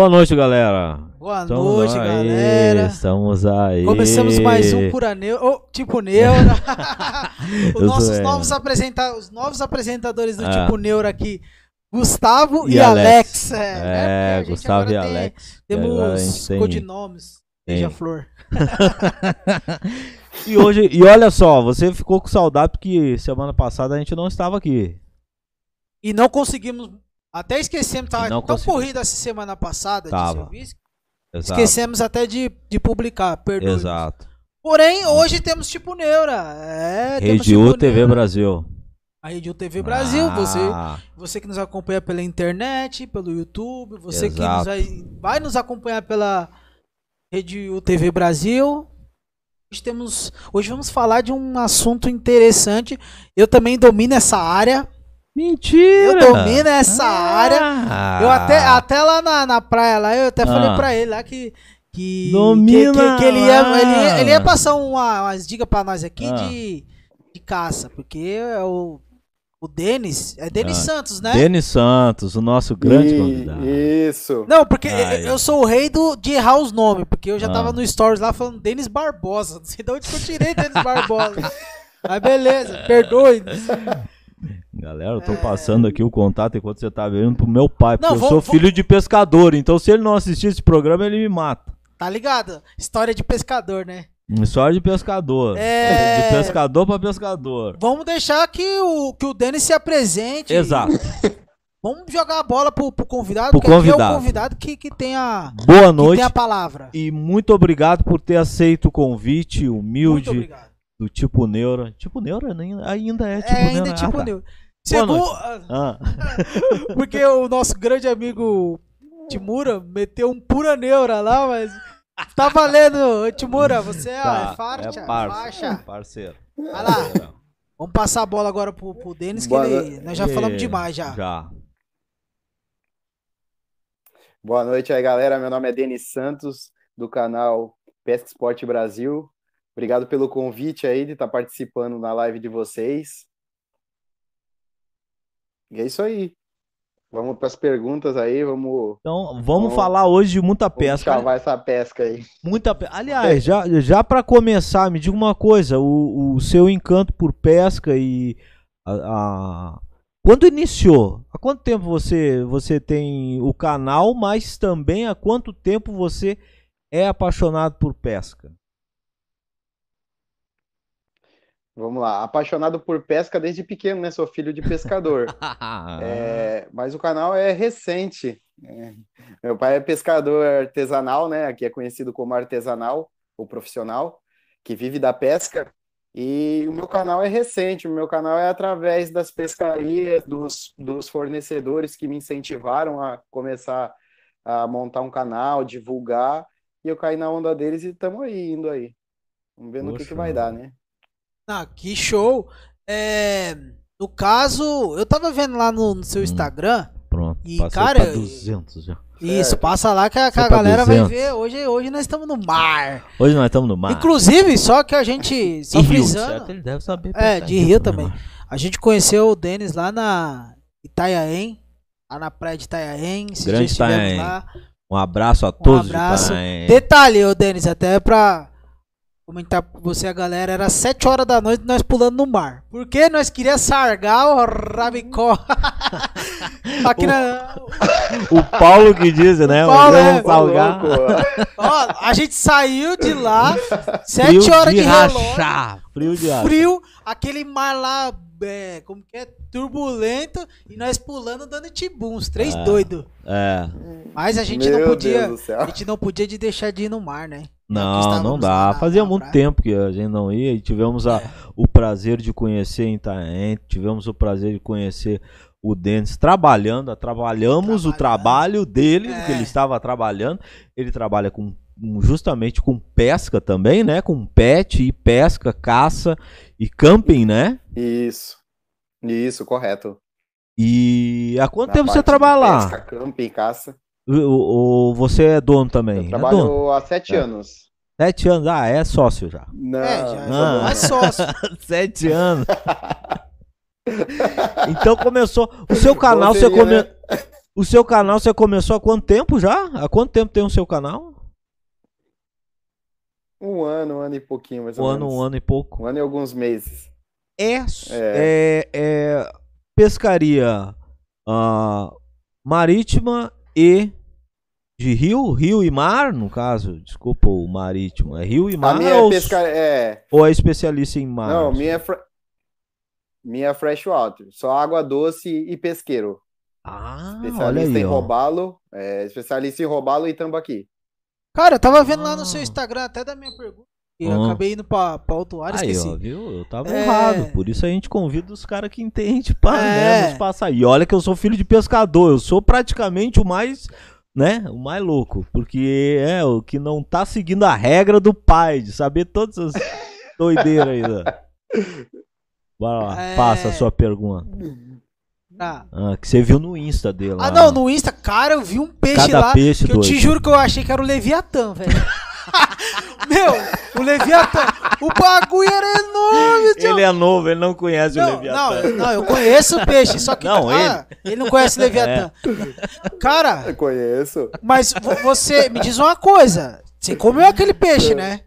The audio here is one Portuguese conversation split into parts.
Boa noite, galera. Boa Estamos noite, aí, galera. Estamos aí. Começamos mais um Pura Neura, oh, tipo Neura. Os nossos é. novos, apresenta os novos apresentadores do Ah. Tipo Neura aqui, Gustavo e, E Alex. Alex. É, É, né? Gente Gustavo e tem- Alex. Temos tem- codinomes. Beija-flor. E hoje, e olha só, você ficou com saudade porque semana passada a gente não estava aqui. E não conseguimos. Até esquecemos, tava não tão corrida essa semana passada de Tava. serviço. Exato. Esquecemos até de, de publicar, perdoe. Exato. Porém, hoje temos tipo Neura. É, Rede U Tipo TV. Brasil. A Rede U TV Brasil, você Ah, Você que nos acompanha pela internet, pelo YouTube, você que Exato. nos vai, vai nos acompanhar pela Rede UTV Brasil. Hoje, temos, hoje vamos falar de um assunto interessante. Eu também domino essa área. Mentira! Eu domino essa Ah. área. Eu até, até lá na, na praia, lá, eu até falei Ah. pra ele lá que. Que, Domina que, que- que ele, ia, ele, ia, ele ia passar uma, umas dicas pra nós aqui Ah. de, de caça. Porque é o, o Denis. É Denis Ah. Santos, né? Denis Santos, o nosso grande I- convidado. Isso. Não, porque Ai, eu sou o rei do, de errar os nomes, porque eu já Ah. tava no Stories lá falando Denis Barbosa. Não sei de onde que eu tirei Denis Barbosa. Mas beleza, perdoe. Galera, eu tô passando aqui o contato enquanto você tá vendo pro meu pai, porque Não, eu vamos- sou vamos- filho de pescador, então se ele não assistir esse programa, ele me mata. Tá ligado? História de pescador, né? História de pescador. É. De pescador pra pescador. Vamos deixar que o, que o Denis se apresente. Exato. Vamos jogar a bola pro, pro convidado, Pro porque aqui é convidado. o convidado que, que, tem, a, Boa que noite tem a palavra. e muito obrigado por ter aceito o convite Muito humilde obrigado. Do Tipo Neura. Tipo Neura ainda- ainda é Tipo É, ainda Neura. é tipo Ah, tá. Segundo, Ah, Porque o nosso grande amigo Timura meteu um pura neura lá, mas. Tá valendo, Timura, você é, tá, é faixa. é parça, faixa. parceiro. Vai lá. Vamos passar a bola agora pro, pro Denis, que ele, nós já E- falamos demais já. Já. Boa noite aí, galera. Meu nome é Denis Santos, do canal Pesca Esporte Brasil. Obrigado pelo convite aí de estar participando na live de vocês. E é isso aí. Vamos para as perguntas aí, vamos, Então, vamos Vamos- falar hoje de muita vamos pesca. cavar essa pesca aí. Muita pe... Aliás, já, já para começar, me diga uma coisa: o, o seu encanto por pesca e. A, a- Quando iniciou? Há quanto tempo você, você tem o canal, mas também há quanto tempo você é apaixonado por pesca? Vamos lá. Apaixonado por pesca desde pequeno, né? Sou filho de pescador. É, mas o canal é recente. É, Meu pai é pescador artesanal, né? Aqui é conhecido como artesanal ou profissional, que vive da pesca. E o meu canal é recente. O meu canal é através das pescarias, dos, dos fornecedores que me incentivaram a começar a montar um canal, divulgar. E eu caí na onda deles e estamos aí, indo aí. Vamos ver no que, que vai dar, né? Ah, que show. É, no caso, eu tava vendo lá no, no seu Hum. Instagram. Pronto, E, cara, pra 200 já. Isso, Certo. passa lá que a, que a galera vai 200. ver. Hoje, hoje nós estamos no mar. Hoje nós estamos no mar. Inclusive, só que a gente. Só e Rio, frisando. certo? Ele deve saber. É, de Rio Rio também. A gente conheceu o Denis lá na Itanhaém, lá na praia de. Esses Grande lá. Um abraço a todos. de abraço. Detalhe, ô Denis, até pra comentar com você, a galera, era 7 horas da noite nós pulando no mar. Porque nós queríamos sargar o rabicó. Aqui na. O Paulo que diz, né? Paulo, Mas é. salgar. Ó, a gente saiu de lá, Frio 7 horas de, relógio. rachar. Frio de rachar. frio, aquele mar lá, é, como que é? Turbulento, e nós pulando dando tibum, os três Ah. doidos. É. Mas a gente Meu não podia. A gente não podia de deixar de ir no mar, né? Não, não dá. na- Fazia na muito praia. tempo que a gente não ia e tivemos a- É. o prazer de conhecer em Itaém, tivemos o prazer de conhecer o Denis trabalhando, trabalhamos o trabalho dele, É. porque ele estava trabalhando. Ele trabalha com justamente com pesca também, né? Com pet e pesca, caça e camping, né? Isso. Isso, correto. E há quanto Na tempo você trabalha lá? Pesca, camping, caça. O, você é dono também? Eu é trabalho dono? há sete É. anos. Sete anos, ah, é sócio já. Não, É, já, já mais sócio. Sete anos. Então começou. O seu canal, você come... né? O seu canal, você começou há quanto tempo já? Há quanto tempo tem o seu canal? Um ano, um ano e pouquinho, mais Um ou ano, menos. um ano e pouco. Um ano e alguns meses. É, é, é pescaria ah, marítima e de rio, rio e mar, no caso. Desculpa o marítimo. É rio e mar A minha ou, é pesca... É, ou é especialista em mar? não, minha é, minha é freshwater. Só água doce e pesqueiro. Ah, olha Especialista aí, em robalo. É, especialista em robalo e tambaqui. Cara, eu tava vendo lá no Ah. seu Instagram até da minha pergunta. E eu Ah. acabei indo pra, pra outro ar, Aí, esqueci. ó, viu? Eu tava É. errado. Por isso a gente convida os caras que entendem pra É. né, nos passar. E olha que eu sou filho de pescador. Eu sou praticamente o mais, né? O mais louco. Porque é o que não tá seguindo a regra do pai, de saber todas as doideiras aí. Né? Bora lá, É. passa a sua pergunta. Ah. Ah, que você viu no Insta dele lá. Ah, não, no Insta, cara, eu vi um peixe Cada lá peixe que eu te juro que eu achei que era o Leviatã, velho. Meu, o Leviatã, o bagulho era enorme, tio. Ele é novo, ele não conhece o Não, Leviatã. não, eu- não, eu conheço o peixe, só que Não, ah, ele não conhece o Leviatã. Cara, Eu conheço. mas vo- você me diz uma coisa, você comeu aquele peixe, né?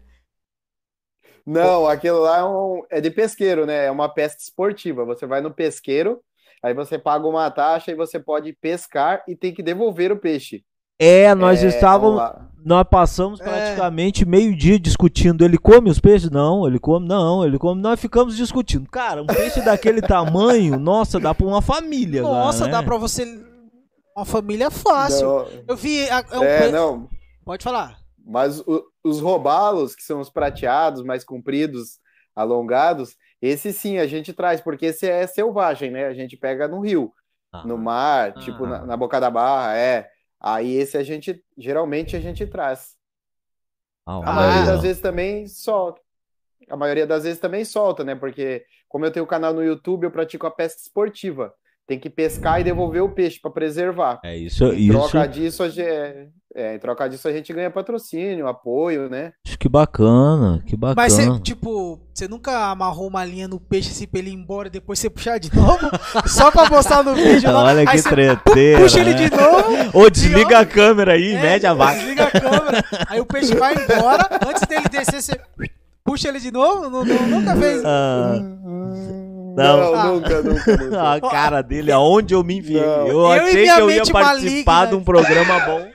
Não, aquilo lá é, um- é de pesqueiro, né? É uma pesca esportiva. Você vai no pesqueiro, aí você paga uma taxa e você pode pescar e tem que devolver o peixe. É, nós É, estávamos. Nós passamos É. praticamente meio dia discutindo. Ele come os peixes? Não, ele come, não, ele come. Nós ficamos discutindo. Cara, um peixe daquele tamanho, nossa, dá pra uma família. cara, Nossa, né? dá pra você uma família fácil. Não, Eu vi, a- é um é, pe- não. pode falar. Mas o- os robalos, que são os prateados, mais compridos, alongados, esse sim a gente traz, porque esse é selvagem, né? A gente pega no rio, Ah, no mar, tipo na, Ah. na boca da barra, é. Aí esse a gente, geralmente a gente traz. ah, A maioria das vezes também solta. A maioria das vezes também solta, né? Porque como eu tenho canal no YouTube, eu pratico a pesca esportiva. Tem que pescar e devolver o peixe para preservar. É isso, Em isso. troca disso, a gente, é, em troca disso a gente ganha patrocínio, apoio, né? Que bacana, que bacana. Mas você, tipo, você nunca amarrou uma linha no peixe assim pra ele ir embora e depois você puxar de novo? só pra mostrar no vídeo lá. Olha que treteira. puxa ele né? de novo. Ô, desliga a câmera aí, é, mede a vaca. Desliga a câmera. Aí o peixe vai embora. Antes dele descer, você puxa ele de novo? Não, não- nunca fez. Ah, Não, Não. nunca, nunca, nunca. a cara dele, aonde eu me enviei. Não. Eu, Eu achei que eu ia participar maligna. de um programa bom.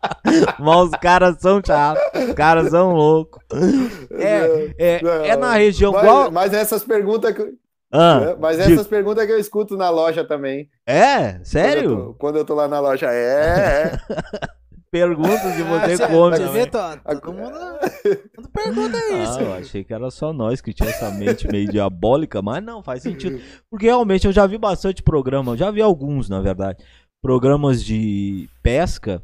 Mas os caras são chatos. Os caras são loucos. É, é, Não. é na região Mas, qual. mas essas perguntas que, Ah, mas diga. essas perguntas que eu escuto na loja também. É? Quando eu Sério? tô, quando eu tô lá na loja, é. é. Perguntas se você você, come. você vê, to- todo mundo, todo pergunta isso. Ah, eu achei que era só nós que tinha essa mente meio diabólica, mas não, faz sentido. Porque realmente eu já vi bastante programa, já vi alguns, na verdade, programas de pesca.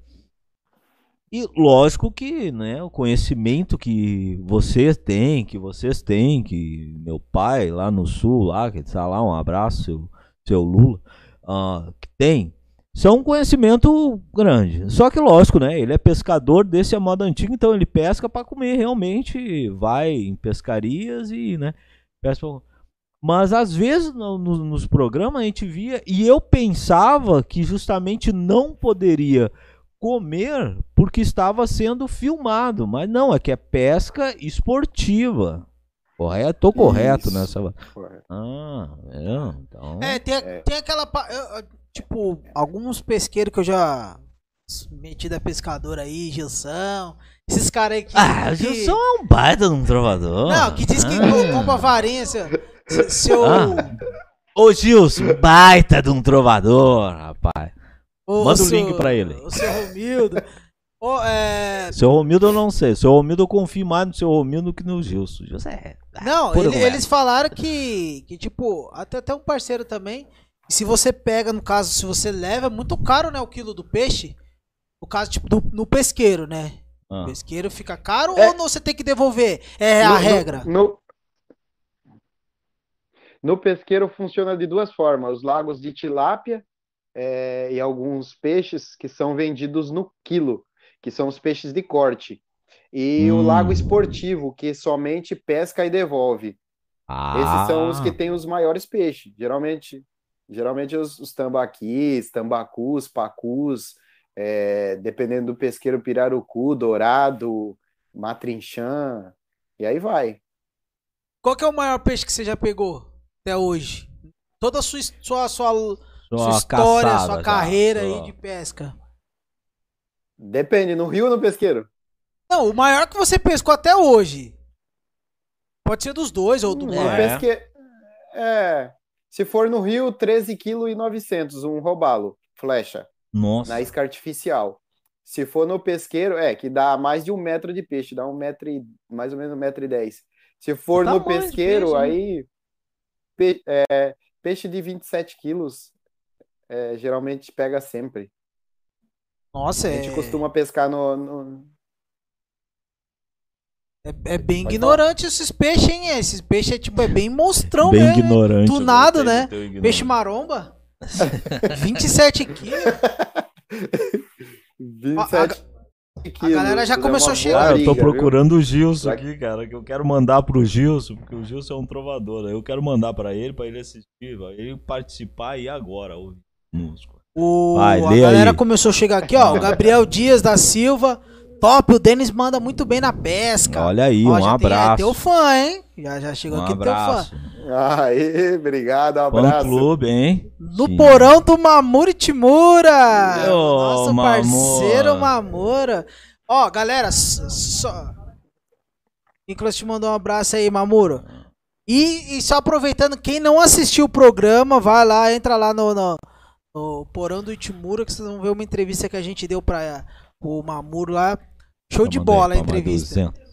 E lógico que, né, o conhecimento que vocês têm, que vocês têm, que meu pai lá no sul, lá, que está lá, um abraço, seu, seu Lula, ah, que tem, são um conhecimento grande. Só que lógico, né, ele é pescador desse a moda antiga, então ele pesca para comer realmente, vai em pescarias e, né, pesca pra- mas às vezes no- no- nos programas a gente via e eu pensava que justamente não poderia comer porque estava sendo filmado, mas não, é que é pesca esportiva. Correto, tô correto Isso. nessa. Ah, é, então. É, tem, a- É. tem aquela. eu- eu- tipo, alguns pesqueiros que eu já meti da pescadora aí, Gilson. Esses caras aí que. Ah, o que- Gilson é um baita de um trovador. Não, que diz que Ah. compra varinha, seu. seu- Ah. Ô Gilson, baita de um trovador, rapaz. o- Manda o seu- link pra ele. O seu Romildo. Ô, é, Seu Romildo eu não sei. Seu Romildo eu confio mais no seu Romildo que no Gilson. Gilson é. Não, pura ele- eles falaram que, que, tipo, até, até um parceiro também. Se você pega, no caso, se você leva, é muito caro, né, o quilo do peixe. No caso, tipo, do- no pesqueiro, né? Ah. O pesqueiro fica caro É. ou não você tem que devolver? É a No- no- regra. No, no pesqueiro funciona de duas formas: os lagos de tilápia é, e alguns peixes que são vendidos no quilo, que são os peixes de corte. E o Hum. lago esportivo, que somente pesca e devolve. Ah. Esses são os que têm os maiores peixes. Geralmente, Geralmente os, os tambaquis, tambacus, pacus, é, dependendo do pesqueiro, pirarucu, dourado, matrinchã, e aí vai. Qual que é o maior peixe que você já pegou até hoje? Toda a sua, sua, sua, sua Sua história, caçada sua já, carreira sua- aí de pesca. Depende, no rio ou no pesqueiro? Não, o maior que você pescou até hoje. Pode ser dos dois ou do É. pesque... é, se for no rio, 13,9 kg um robalo, flecha, Nossa. na isca artificial. Se for no pesqueiro, é, que dá mais de um metro de peixe, dá um metro e, mais ou menos um metro e dez. Se for Tá no pesqueiro, peixe, né? aí pe- é, peixe de 27 quilos é, geralmente pega sempre. Nossa, A é, gente costuma pescar no, no- é, é bem Pode ignorante esses peixes, hein? Esses peixes é tipo, é bem monstrão Bem mesmo. hein? ignorante. Tunado, né? Peixe maromba. 27 quilos. 27 quilos. galera já É começou a chegar. Cara, eu tô briga, viu? procurando o Gilson aqui, cara, que eu quero mandar pro Gilson, porque o Gilson é um trovador. aí Eu quero mandar pra ele, pra ele assistir, vai ele participar aí agora, ouvir música. O, Vai, a galera aí. começou a chegar aqui, ó. O Gabriel Dias da Silva. Top, o Denis manda muito bem na pesca. Olha aí, Ó, um já tem- é, abraço. teu fã, hein? Já, já chegou um aqui teu abraço. fã. Aí, obrigado, um Fã abraço. clube, hein? No Sim. porão do Mamura Timura. Ô, Nosso Mamura. parceiro Mamura. Ó, galera, só. Nicolas te mandou um abraço aí, Mamuro. E, e só aproveitando, quem não assistiu o programa, vai lá, entra lá no, no, no Porão do Itimura, que vocês vão ver uma entrevista que a gente deu pra o Mamuro lá. Show de Mandei bola a entrevista. 200.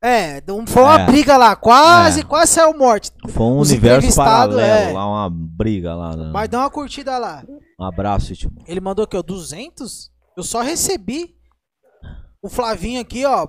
É, foi uma É. briga lá, quase, É. quase saiu morte. Foi um Os universo paralelo, é. lá uma briga lá. né? Mas dá uma curtida lá. Um abraço, Timo. Ele mandou aqui, ó, 200? Eu só recebi. O Flavinho aqui, ó.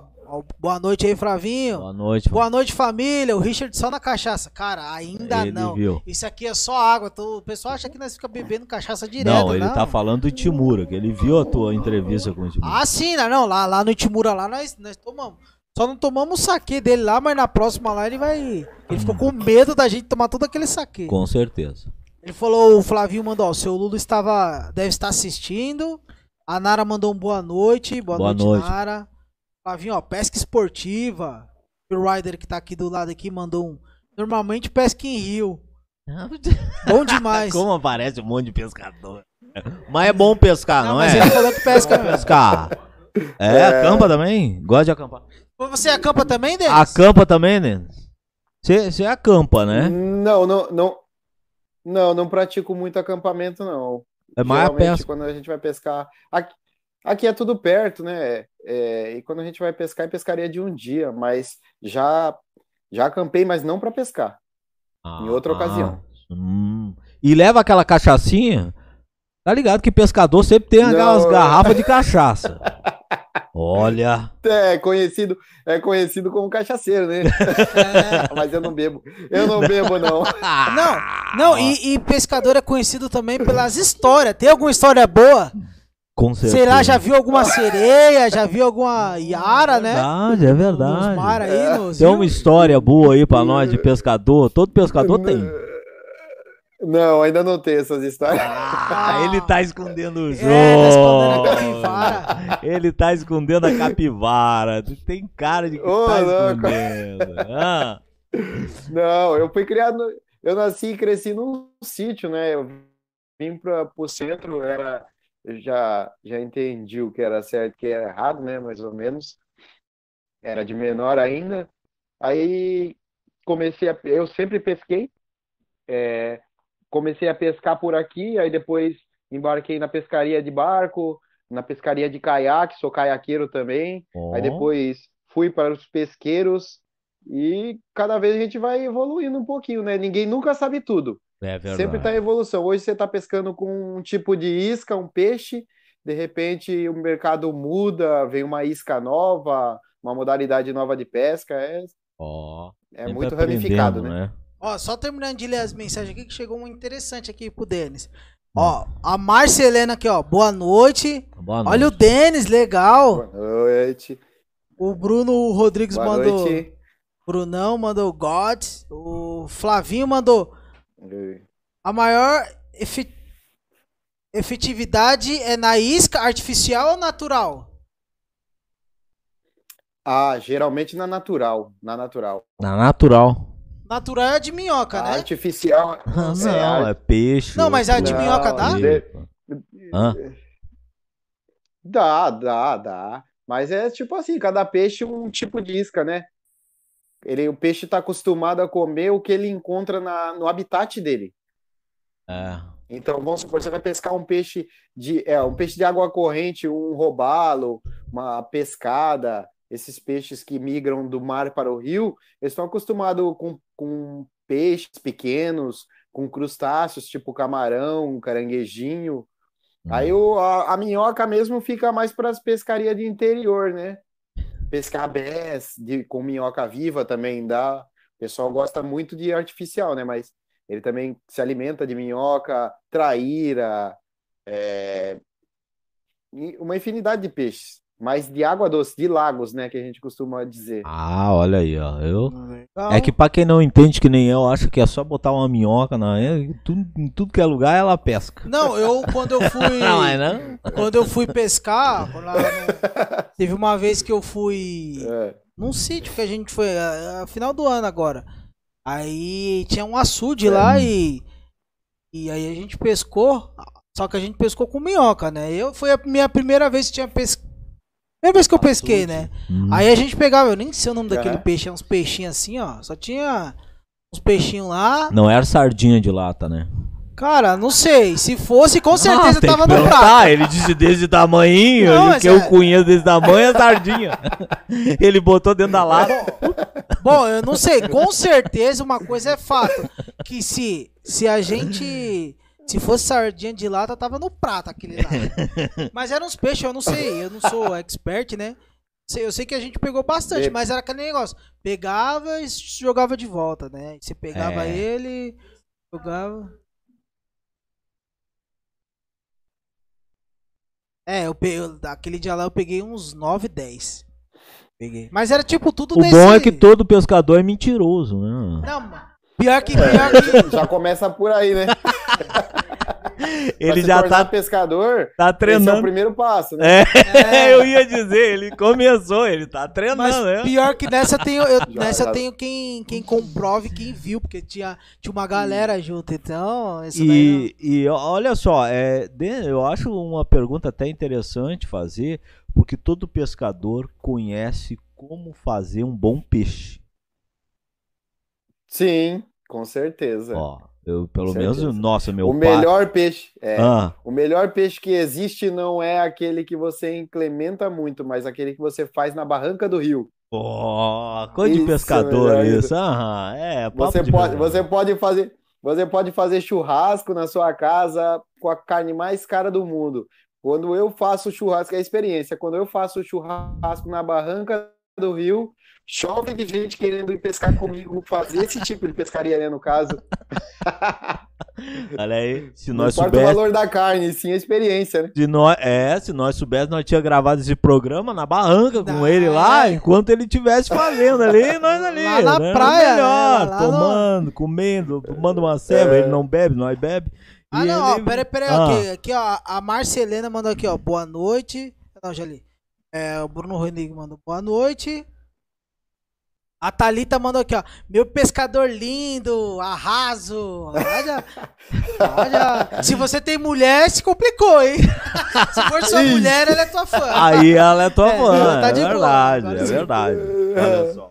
Boa noite aí, Flavinho. Boa noite. Boa noite, família. O Richard só na cachaça. Cara, ainda Ele não. viu. Isso aqui é só água. O pessoal acha que nós fica bebendo cachaça direto, Não, ele tá falando do Timura, que ele viu a tua entrevista com o Timura. Ah, sim, não, não. Lá, lá no Itimura, lá nós, nós tomamos. Só não tomamos o saque dele lá, mas na próxima lá ele vai. Ele ficou com medo da gente tomar todo aquele saque. Com certeza. Ele falou, o Flavinho mandou, ó, o seu Lula estava, deve estar assistindo. A Nara mandou um boa noite. Boa, Boa noite, noite. Nara. Flavinho, ó, pesca esportiva. O Rider que tá aqui do lado aqui mandou um. Normalmente pesca em rio. Bom demais. Como aparece um monte de pescador. Mas é bom pescar, não, mas é? ele falou que pesca mesmo. Pescar. É, acampa também? Gosta de acampar. Você acampa também, Denis? Acampa também, né? Você acampa, né? Não, não, não. Não, não pratico muito acampamento, não. É mais pesca. quando a gente vai pescar. Aqui, aqui é tudo perto, né? É, e quando a gente vai pescar, é pescaria de um dia, mas já, já acampei, mas não para pescar. em outra ocasião. hum. E leva aquela cachaçinha. Tá ligado que pescador sempre tem aquelas garrafas de cachaça. Olha. É conhecido, é conhecido como cachaceiro, né? É. mas eu não bebo. Eu não bebo, não. Não, não, e, e pescador é conhecido também pelas histórias. Tem alguma história boa? Com certeza. Sei lá, já viu alguma sereia, já viu alguma Yara, né? Verdade, é Nos verdade. mar aí, nos Tem uma história boa aí pra nós de pescador. Todo pescador tem. Não, ainda não tem essas histórias. Ah, ele tá escondendo o jogo. É, tá escondendo a capivara. Ele tá escondendo a capivara. Tem cara de que Ô, tá louco. escondendo. Ah, Não, eu fui criado. no- Eu nasci e cresci num sítio, né? Eu vim para o centro, era, eu já, já entendi o que era certo e o que era errado, né? Mais ou menos. Era de menor ainda. Aí comecei a. Eu sempre pesquei. é, comecei a pescar por aqui, aí depois embarquei na pescaria de barco, na pescaria de caiaque, sou caiaqueiro também. Aí depois fui para os pesqueiros e cada vez a gente vai evoluindo um pouquinho, né? Ninguém nunca sabe tudo. É verdade. Sempre está em evolução. Hoje você está pescando com um tipo de isca, um peixe, de repente o mercado muda, vem uma isca nova, uma modalidade nova de pesca. É, Ó, é muito ramificado, né? Ó, só terminando de ler as mensagens aqui que chegou um interessante aqui pro Denis. Hum. Ó, a Márcia Helena aqui, ó. Boa noite. Boa Olha o noite. Denis, legal. Boa noite. O Bruno Rodrigues Boa mandou. noite. Brunão mandou God. O Flavinho mandou. A maior efe- efetividade é na isca artificial ou natural? Ah, geralmente na natural, na natural. Na natural. Natural é a de minhoca, A né? artificial. Ah, é, não, é peixe. Não, mas a de Não, minhoca dá? de- Hã? Dá, dá, dá. Mas é tipo assim, cada peixe um tipo de isca, né? Ele, o peixe está acostumado a comer o que ele encontra na, no habitat dele. É. Então, vamos supor, você vai pescar um peixe de, é, um peixe de água corrente, um robalo, uma pescada, esses peixes que migram do mar para o rio, eles estão acostumados com, com peixes pequenos, com crustáceos, tipo camarão, caranguejinho. Aí o, a, a minhoca mesmo fica mais para as pescarias de interior, né? Pescar bés de, com minhoca viva também dá. O pessoal gosta muito de artificial, né? Mas ele também se alimenta de minhoca, traíra, é, uma infinidade de peixes. Mas de água doce, de lagos, né? Que a gente costuma dizer. Ah, olha aí, ó. Eu... Legal. É que pra quem não entende que nem eu, acha que é só botar uma minhoca na. é, tudo, em tudo que é lugar ela pesca. Não, eu quando eu fui. Não, é não? Quando eu fui pescar, lá no- teve uma vez que eu fui É. num sítio que a gente foi, a, a final do ano agora. Aí tinha um açude lá e. E aí a gente pescou. Só que a gente pescou com minhoca, né? Eu foi a minha primeira vez que tinha pescado. Primeira vez que eu pesquei, né? Hum. Aí a gente pegava, eu nem sei o nome daquele peixe, é uns peixinhos assim, ó. Só tinha uns peixinhos lá. Não era sardinha de lata, né? Cara, não sei. Se fosse, com certeza Ah, tava no prato. Ele disse desse tamanho, Não, que é- eu conheço desse tamanho é sardinha. ele botou dentro da lata. Bom, eu não sei, com certeza uma coisa é fato, que se se a gente se fosse sardinha de lata tava no prato aquele lá. Mas eram uns peixes, eu não sei, eu não sou expert, né? Eu sei que a gente pegou bastante, mas era aquele negócio, pegava e jogava de volta, né? Você pegava É. ele, jogava É, eu peguei, aquele dia lá eu peguei uns 9, 10. Peguei. Mas era tipo tudo O desse... bom é que todo pescador é mentiroso, né? Não, mano. Pior que, pior que... Já começa por aí, né? Ele já tá, pescador. tá Esse é o treinando. primeiro passo, né? É, eu ia dizer, ele começou, ele tá Mas treinando, né? pior que nessa eu tenho, eu, Já, nessa já. tenho quem, quem comprove, quem viu, porque tinha, tinha uma galera junto, então. Isso daí E, e olha só, é, eu acho uma pergunta até interessante fazer, porque todo pescador conhece como fazer um bom peixe. Sim, com certeza. Ó, eu pelo menos, nossa, meu o pai. melhor peixe. É, Ah, O melhor peixe que existe não é aquele que você incrementa muito, mas aquele que você faz na barranca do rio. ó, coisa de Isso, pescador melhor isso. Aham, é, Você de pode, você pode fazer, você pode fazer churrasco na sua casa com a carne mais cara do mundo. Quando eu faço churrasco, é a experiência. Quando eu faço churrasco na barranca do rio, chove de gente querendo ir pescar comigo, fazer esse tipo de pescaria, né, no caso. Olha aí, se Não nós importa o valor da carne, sim a experiência, né? Se nós, é, se nós soubéssemos, nós tínhamos gravado esse programa na barranca com Ah, ele lá, é. enquanto ele estivesse fazendo ali, e nós ali. Lá na né? praia, Melhor, né? Lá no- tomando, comendo, tomando uma ceva, É. ele não bebe, nós bebe. Ah, E não, ó, ele- peraí, peraí, Ah. aqui, aqui, ó, a Marcelena mandou aqui, ó, boa noite. Não, já li. É, o Bruno Rodrigues mandou boa noite. A Thalita mandou aqui, ó, meu pescador lindo, arraso. Olha, olha. Se você tem mulher, se complicou, hein? Se for sua mulher, ela é tua fã. Aí ela é tua É, fã, tá é de boa, verdade, agora é sim. verdade. Olha só.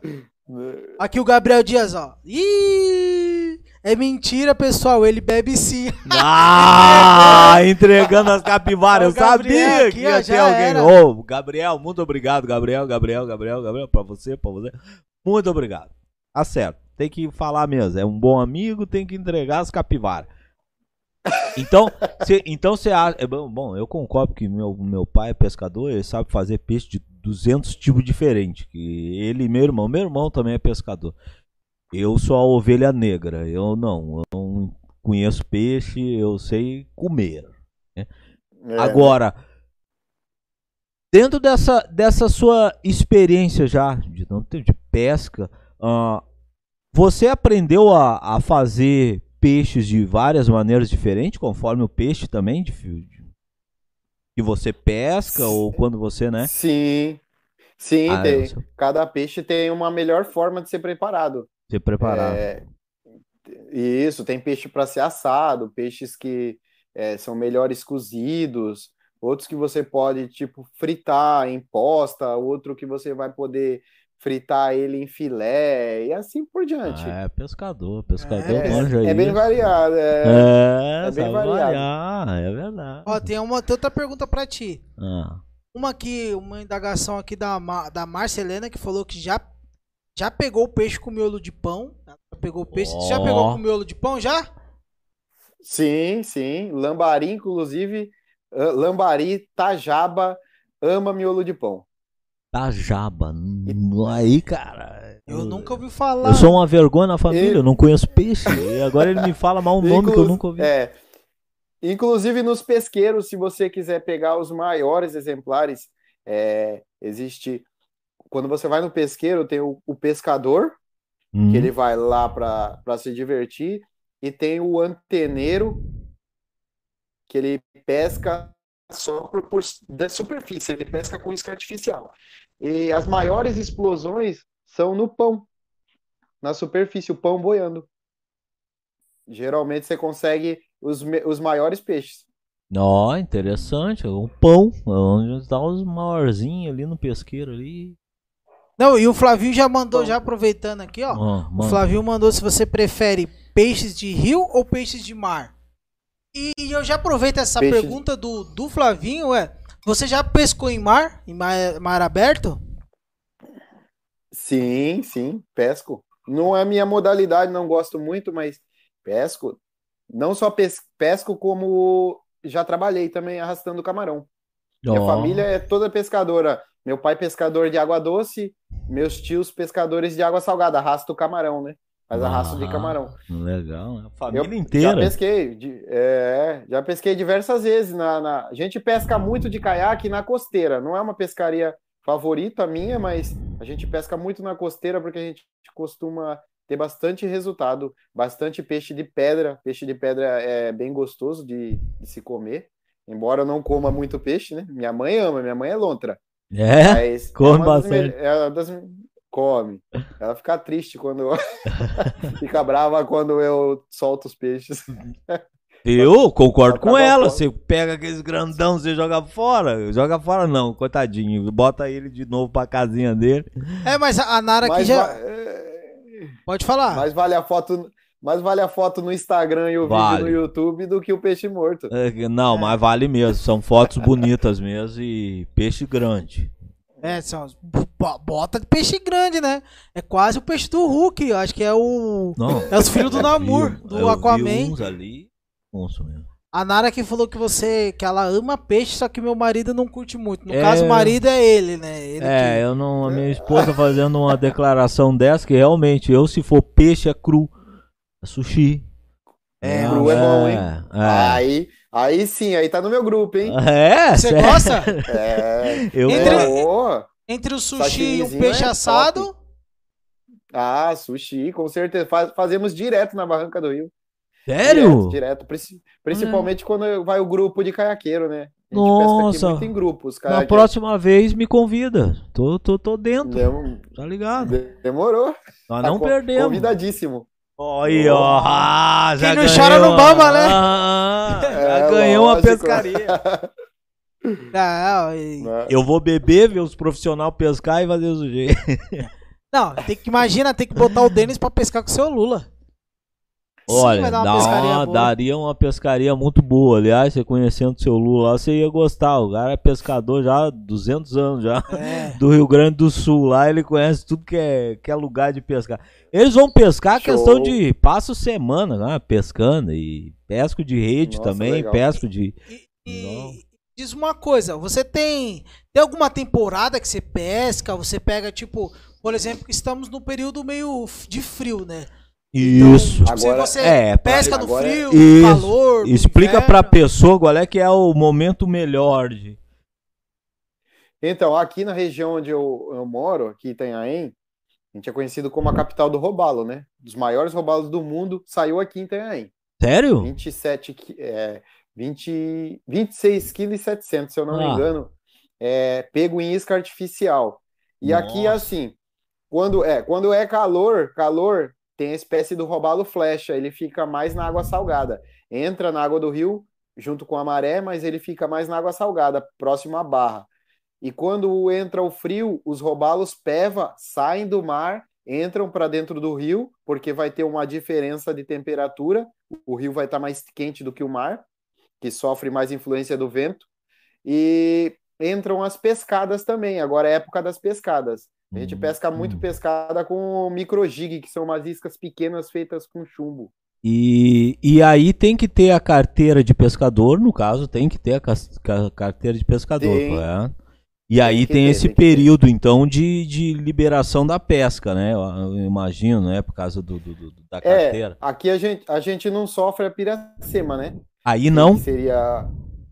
Aqui o Gabriel Dias, ó. Ih, é mentira, pessoal, ele bebe sim. Ah, entregando as capivaras. Eu sabia aqui, que ia ter alguém. Ô, Gabriel, muito obrigado, Gabriel, Gabriel, Gabriel, Gabriel, pra você, pra você. Muito obrigado. Tá certo. Tem que falar mesmo. É um bom amigo, tem que entregar as capivaras. Então, cê, então você acha. é bom, eu concordo que meu, meu pai é pescador, ele sabe fazer peixe de 200 tipos diferentes. Que ele e meu irmão, meu irmão também é pescador. Eu sou a ovelha negra. Eu não, eu não conheço peixe, eu sei comer. É, Agora, dentro dessa, dessa sua experiência já de, não ter- de pesca, ah, você aprendeu a, a fazer peixes de várias maneiras diferentes, conforme o peixe também de, de- que você pesca ou quando você, né? Sim, sim, Ah, tem. você- Cada peixe tem uma melhor forma de ser preparado. Você preparar. É, isso, tem peixe para ser assado, peixes que é, são melhores cozidos, outros que você pode, tipo, fritar em posta, outro que você vai poder fritar ele em filé, e assim por diante. Ah, é pescador, pescador É, manja É bem isso. variado. é. É, é bem variado. variar, é verdade. Ó, tem uma tem outra pergunta pra ti. Ah, Uma aqui, uma indagação aqui da, da Márcia Helena, que falou que já, já pegou o peixe com miolo de pão. Já pegou o peixe. Você já pegou com miolo de pão, já? Sim, sim. Lambari, inclusive, ah, lambari, tajaba, ama miolo de pão. Tajaba. Hum, Aí, cara. Eu nunca ouvi falar. Eu sou uma vergonha na família, eu não conheço peixe. E agora ele me fala mal um nome que eu Inclu- nunca ouvi. É. Inclusive nos pesqueiros, se você quiser pegar os maiores exemplares, é, existe. Quando você vai no pesqueiro, tem o, o pescador, Hum, que ele vai lá para se divertir, e tem o anteneiro, que ele pesca só por, por da superfície, ele pesca com isca artificial. E as maiores explosões são no pão, na superfície, o pão boiando. Geralmente você consegue os, os maiores peixes. Ó, interessante. O pão, onde está os maiorzinhos ali no pesqueiro ali. Não, e o Flavinho já mandou, já aproveitando aqui, ó. Ó, O. Flavinho mandou se você prefere peixes de rio ou peixes de mar. E, e eu já aproveito essa Peixes- pergunta do, do Flavinho, é. Você já pescou em mar? Em mar, mar aberto? Sim, sim, pesco. Não é minha modalidade, não gosto muito, mas pesco. Não só pes- pesco, como já trabalhei também arrastando camarão. Minha Ó, família é toda pescadora. Meu pai pescador de água doce, meus tios pescadores de água salgada, arrasta o camarão, né? Faz arrasto de ah, camarão. Legal, né? A Eu família já inteira. pesquei, de- é, já pesquei diversas vezes. Na, na- A gente pesca muito de caiaque na costeira. Não é uma pescaria favorita minha, mas a gente pesca muito na costeira porque a gente costuma ter bastante resultado, bastante peixe de pedra. Peixe de pedra é bem gostoso de, de se comer. Embora eu não coma muito peixe, né? Minha mãe ama, minha mãe é lontra. É? Mas come é bastante. me- é uma das- Come. Ela fica triste quando eu... fica brava quando eu solto os peixes. Eu concordo com ela. Você pega aqueles grandão, você joga fora. Joga fora não, coitadinho. Bota ele de novo pra casinha dele. É, mas a Nara aqui Mas, já. va- é, Pode falar. mais vale a foto, mais vale a foto no Instagram e o Vale. vídeo no YouTube do que o peixe morto. É, Não, mas vale mesmo. São fotos bonitas mesmo e peixe grande. É, são, bo- bota de peixe grande, né? É quase o peixe do Hulk. eu Acho que é o. Não. É os filhos do Namor, vi- do eu vi Aquaman. uns ali. Mesmo. A Nara que falou que você. que ela ama peixe, só que meu marido não curte muito. No É. caso, o marido é ele, né? Ele É, que- eu não. A minha esposa fazendo uma declaração dessa que realmente, eu se for peixe é cru. É sushi. É, cru é bom, hein? É. Aí, aí sim, aí tá no meu grupo, hein? É, Você sério. gosta? É. Eu Entre- Entre o sushi e o Sashimizinho peixe é assado. Ah, sushi, com certeza. Faz- fazemos direto na Barranca do Rio. Sério? Direto, direto. Princi- Principalmente quando vai o grupo de caiaqueiro, né? A gente Nossa. pesca aqui muito em grupos, Na caiaqueiros. próxima vez me convida. Tô, tô, tô dentro. Dem- Tá ligado? de- Demorou. Nós Tá não perdemos. Convidadíssimo. Aí, ó. Ah, já Quem não ganhou chora não uma- bama, né? Ah, já É, ganhou uma lógico. pescaria. Ah, e- Né? Eu vou beber, ver os profissionais pescar e fazer o sujeito. Não, tem que imagina, tem que botar o Denis pra pescar com o seu Lula. Sim, Olha, vai dar uma dá pescaria uma- boa. daria uma pescaria muito boa. Aliás, você conhecendo o seu Lula lá, você ia gostar. O cara é pescador já há 200 anos já. É. Do Rio Grande do Sul. Lá ele conhece tudo que é, que é lugar de pescar. Eles vão pescar Show. questão de passo semana, né? Pescando. E pesco de rede Nossa, também. legal. Pesco de. E, e diz uma coisa, você tem tem alguma temporada que você pesca, você pega tipo, por exemplo, que estamos no período meio de frio, né? Isso. Tipo, se Agora- você é, pesca no agora- frio, Isso. no calor, Explica pra inverno. pessoa qual é que é o momento melhor de. Então, aqui na região onde eu, eu moro, aqui em Itanhaém, A gente é conhecido como a capital do robalo, né? Dos maiores robalos do mundo, saiu aqui em Itanhaém. Sério? 27, qui- é, 20, 26 kg e 700, se eu não me Ah. engano, é, pego em isca artificial. E aqui, Nossa. assim, quando é, quando é calor, calor, tem a espécie do robalo flecha, ele fica mais na água salgada. Entra na água do rio, junto com a maré, mas ele fica mais na água salgada, próximo à barra. E quando entra o frio, os robalos peva saem do mar, entram para dentro do rio, porque vai ter uma diferença de temperatura. O rio vai estar mais quente do que o mar, que sofre mais influência do vento. E entram as pescadas também. Agora é época das pescadas. A gente Hum, pesca muito hum. pescada com microjig, que são umas iscas pequenas feitas com chumbo. E, e aí tem que ter a carteira de pescador, no caso, tem que ter a ca- carteira de pescador, Tem. é. E aí que tem ter, esse tem período, então, de, de liberação da pesca, né? Eu, imagino, né? Por causa do, do- do- da É, carteira. aqui a gente, a gente não sofre a piracema, né? Aí não. Que seria.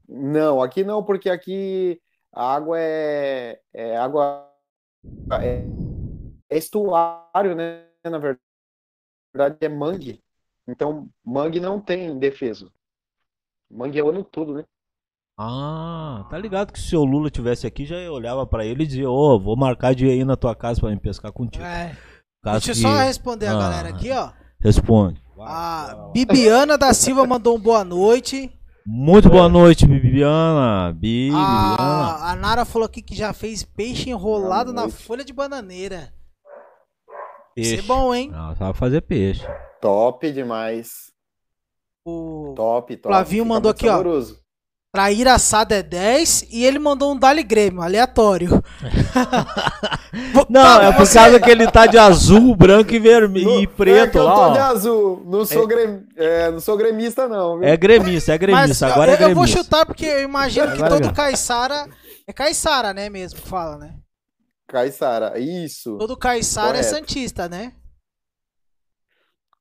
Não, aqui não, porque aqui a água é, é água. É, é estuário, né? Na verdade, é mangue. Então, mangue não tem defeso. Mangue é o ano todo, né? Ah, tá ligado que se o Lula tivesse aqui, já eu olhava pra ele e dizia, ô, vou marcar de ir aí na tua casa pra me pescar contigo. É. Caso Deixa eu que- só responder a Ah. galera aqui, ó. Responde. A Bibiana da Silva mandou um boa noite. Muito boa noite, Bibiana. Bi, Bibiana. A, a Nara falou aqui que já fez peixe enrolado na folha de bananeira. Peixe. Isso é bom, hein? Não, sabe fazer peixe. Top demais. O Top, top. Flavinho Fica mandou muito aqui, ó. saboroso. Trair assado é 10 e ele mandou um Dali Grêmio, aleatório. Não, é por você- causa que ele tá de azul, branco e vermelho No- e é preto que eu tô lá. de azul. Não sou, grem... é, não sou gremista, não. viu? É gremista, é Mas gremista. Agora eu, é eu vou gremista. chutar porque eu imagino que todo é. caiçara é caiçara, né, mesmo que fala, né? Caiçara, isso. Todo caiçara é santista, né?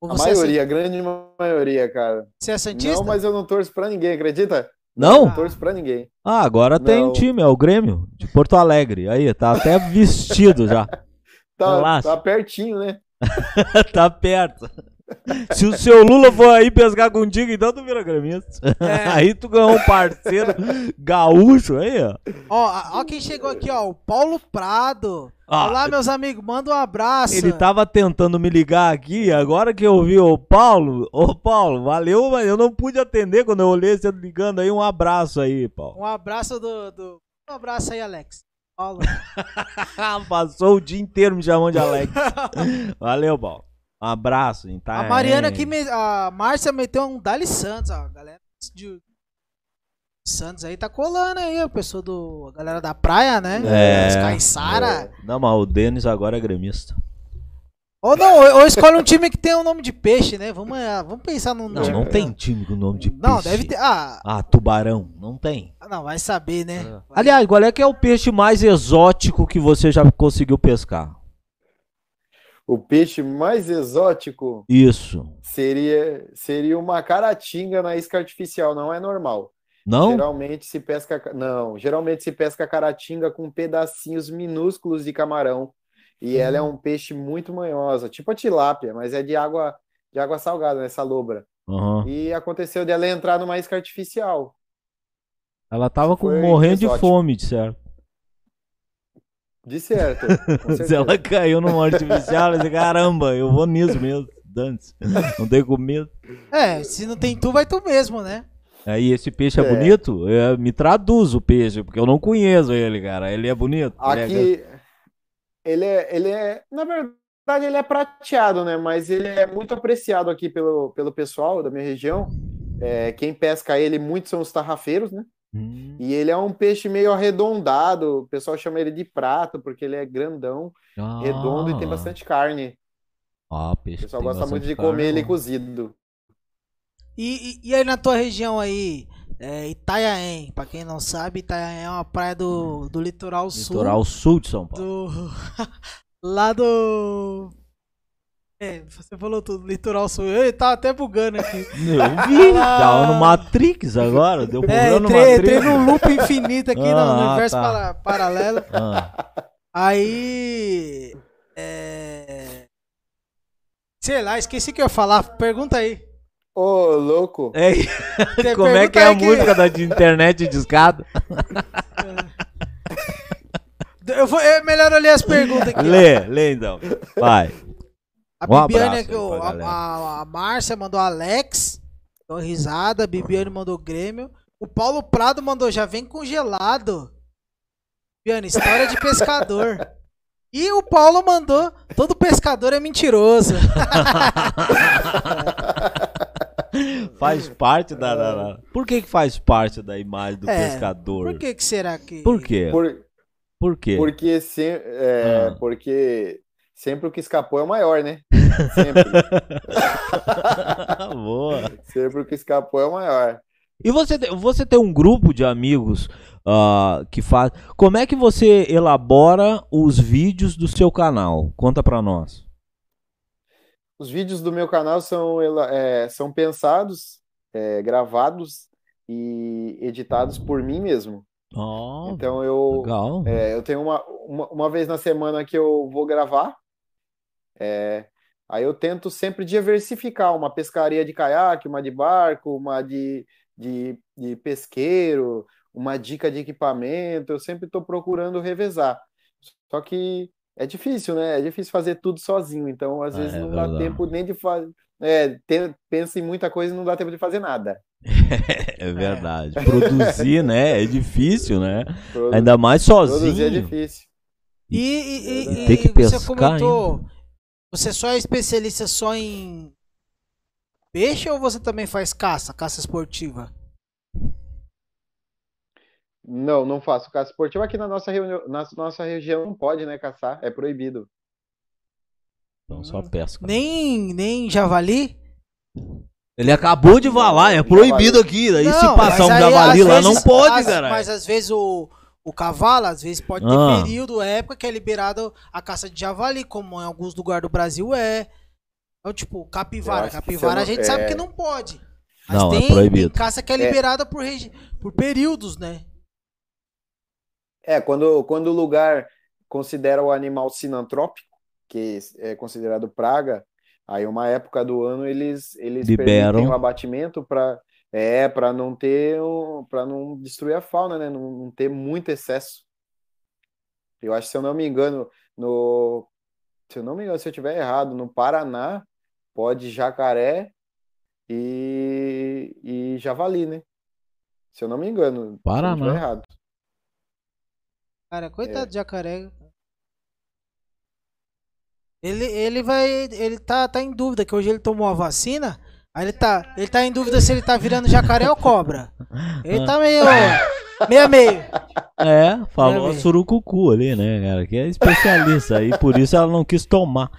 Ou A é maioria, a grande maioria, cara. Você é santista? Não, mas eu não torço pra ninguém, acredita? Não? Não torço pra ninguém. Ah, agora tem um time, é o Grêmio, de Porto Alegre. Aí, tá até vestido já. Tá, Relaxa. tá pertinho, né? tá perto. Se o seu Lula for aí pescar contigo, então tu vira gremista. É. Aí tu ganhou um parceiro gaúcho aí, ó. Ó, ó quem chegou aqui, ó, o Paulo Prado. Ah, Olá, meus amigos, manda um abraço. Ele tava tentando me ligar aqui, agora que eu vi o Paulo, ô Paulo, valeu, mas eu não pude atender quando eu olhei você ligando aí. Um abraço aí, Paulo. Um abraço do, do- Um abraço aí, Alex. Paulo. Passou o dia inteiro me chamando de Alex. Valeu, Paulo. Um abraço. Em A Mariana aqui, me- a Márcia meteu um Dali Santos, ó. Galera de Santos aí tá colando aí, a pessoa do. A galera da praia, né? É. Os Caiçara. Não, mas o Denis agora é gremista. Ou não, ou, escolhe um time que tem um nome de peixe, né? Vamos, ah, vamos pensar num Não, time- não tem time com nome de peixe. Não, deve ter. Ah, Ah, tubarão. Não tem. não, vai saber, né? Vai- Aliás, qual é que é o peixe mais exótico que você já conseguiu pescar? O peixe mais exótico Isso. seria, seria uma caratinga na isca artificial, não é normal. Não? Geralmente se pesca. Não, geralmente se pesca caratinga com pedacinhos minúsculos de camarão. E ela é Hum. um peixe muito manhosa, tipo a tilápia, mas é de água, de água salgada, nessa lobra. Aham. E aconteceu dela entrar numa isca artificial. Ela tava com, Foi morrendo de exótico. fome, de certo. De certo, com Se ela caiu numa artificial, ela disse, caramba, eu vou nisso mesmo. Dante. Não tem comida. É, se não tem tu, vai tu mesmo, né? Aí esse peixe é, É. bonito? É, me traduz o peixe, porque eu não conheço ele, cara. Ele é bonito. Ele é- Aqui, ele é, ele é, na verdade, ele é prateado, né? Mas ele é muito apreciado aqui pelo, pelo pessoal da minha região. É, quem pesca ele muito são os tarrafeiros, né? Hum, E ele é um peixe meio arredondado. O pessoal chama ele de prato porque ele é grandão, ah. redondo e tem bastante carne. Ah, O peixe. pessoal tem gosta muito de comer carne, ele bom. cozido. E, e, e aí na tua região aí, é, Itanhaém, pra quem não sabe, Itanhaém é uma praia do, do litoral sul. Litoral sul de São Paulo. Do. lá do. É, você falou tudo, litoral sul. Eu tava até bugando aqui. Eu vi, tava no Matrix agora, deu É, problema no entrei, Matrix. entrei num loop infinito aqui no Ah, universo tá. para- paralelo. Ah, Aí. É. Sei lá, esqueci o que eu ia falar. Pergunta aí. Ô, louco. Ei, Você como é que é a que- música da de internet de escada? Eu vou, é melhor ler as perguntas aqui. ó. Lê, lê então. Vai. A Um Bibiane, abraço aqui, a, a, a Márcia mandou Alex. Deu risada. A Bibiane mandou Grêmio. O Paulo Prado mandou já vem congelado. Bibiane, história de pescador. E o Paulo mandou todo pescador é mentiroso. Faz parte da, da- da- Por que que faz parte da imagem do É, pescador? Por que que será que... Por quê? Por, Por quê? porque, se, é, Ah. porque sempre o que escapou é o maior, né? Sempre. Boa. sempre o que escapou é o maior. E você, tem- você tem um grupo de amigos ah, que faz. Como é que você elabora os vídeos do seu canal? Conta pra nós. Os vídeos do meu canal são, é, são pensados, é, gravados e editados por mim mesmo. Oh, Então eu. É, eu tenho uma, uma, uma vez na semana que eu vou gravar. É, aí eu tento sempre diversificar uma pescaria de caiaque, uma de barco, uma de, de, de pesqueiro, uma dica de equipamento. Eu sempre estou procurando revezar. Só que é difícil, né? É difícil fazer tudo sozinho. Então, às É, vezes, é não dá tempo nem de fazer. É, tem- pensa em muita coisa e não dá tempo de fazer nada. É verdade. Produzir, né? É difícil, né? Produ- Ainda mais Produzir é sozinho. difícil. E, e, e- Tem que e você pescar comentou, você só é especialista só em peixe ou você também faz caça, caça esportiva? Não, não faço caça esportiva. Aqui na nossa, reunião, na nossa região não pode, né, caçar. É proibido. Então só pesca. Nem, nem javali? Ele acabou de falar, é proibido aqui. Daí se Não, passar mas um aí, javali lá, vezes- não pode, cara. Mas às vezes o, o cavalo, às vezes pode ter Ah. período, época que é liberado a caça de javali, como em alguns lugares do Brasil é. Então, tipo, capivara. que Capivara a se gente não- sabe é- que não pode. Mas Não, é tem, proibido. tem caça que é liberada por, regi- por períodos, né? É, quando, quando o lugar considera o animal sinantrópico, que é considerado praga, aí uma época do ano eles, eles Liberam. o abatimento para é, para não ter para não destruir a fauna, né? Não, não ter muito excesso. Eu acho, se eu não me engano, no se eu não me engano, se eu estiver errado, no Paraná pode jacaré e, e javali, né? Se eu não me engano, se eu Paraná. errado. Cara, coitado É. de jacaré. Ele, ele vai. Ele tá, tá em dúvida, que hoje ele tomou a vacina. Aí ele tá, ele tá em dúvida se ele tá virando jacaré ou cobra. Ele tá meio. meio a meio. É, falou velho. surucucu ali, né, cara? Que é especialista aí, por isso ela não quis tomar.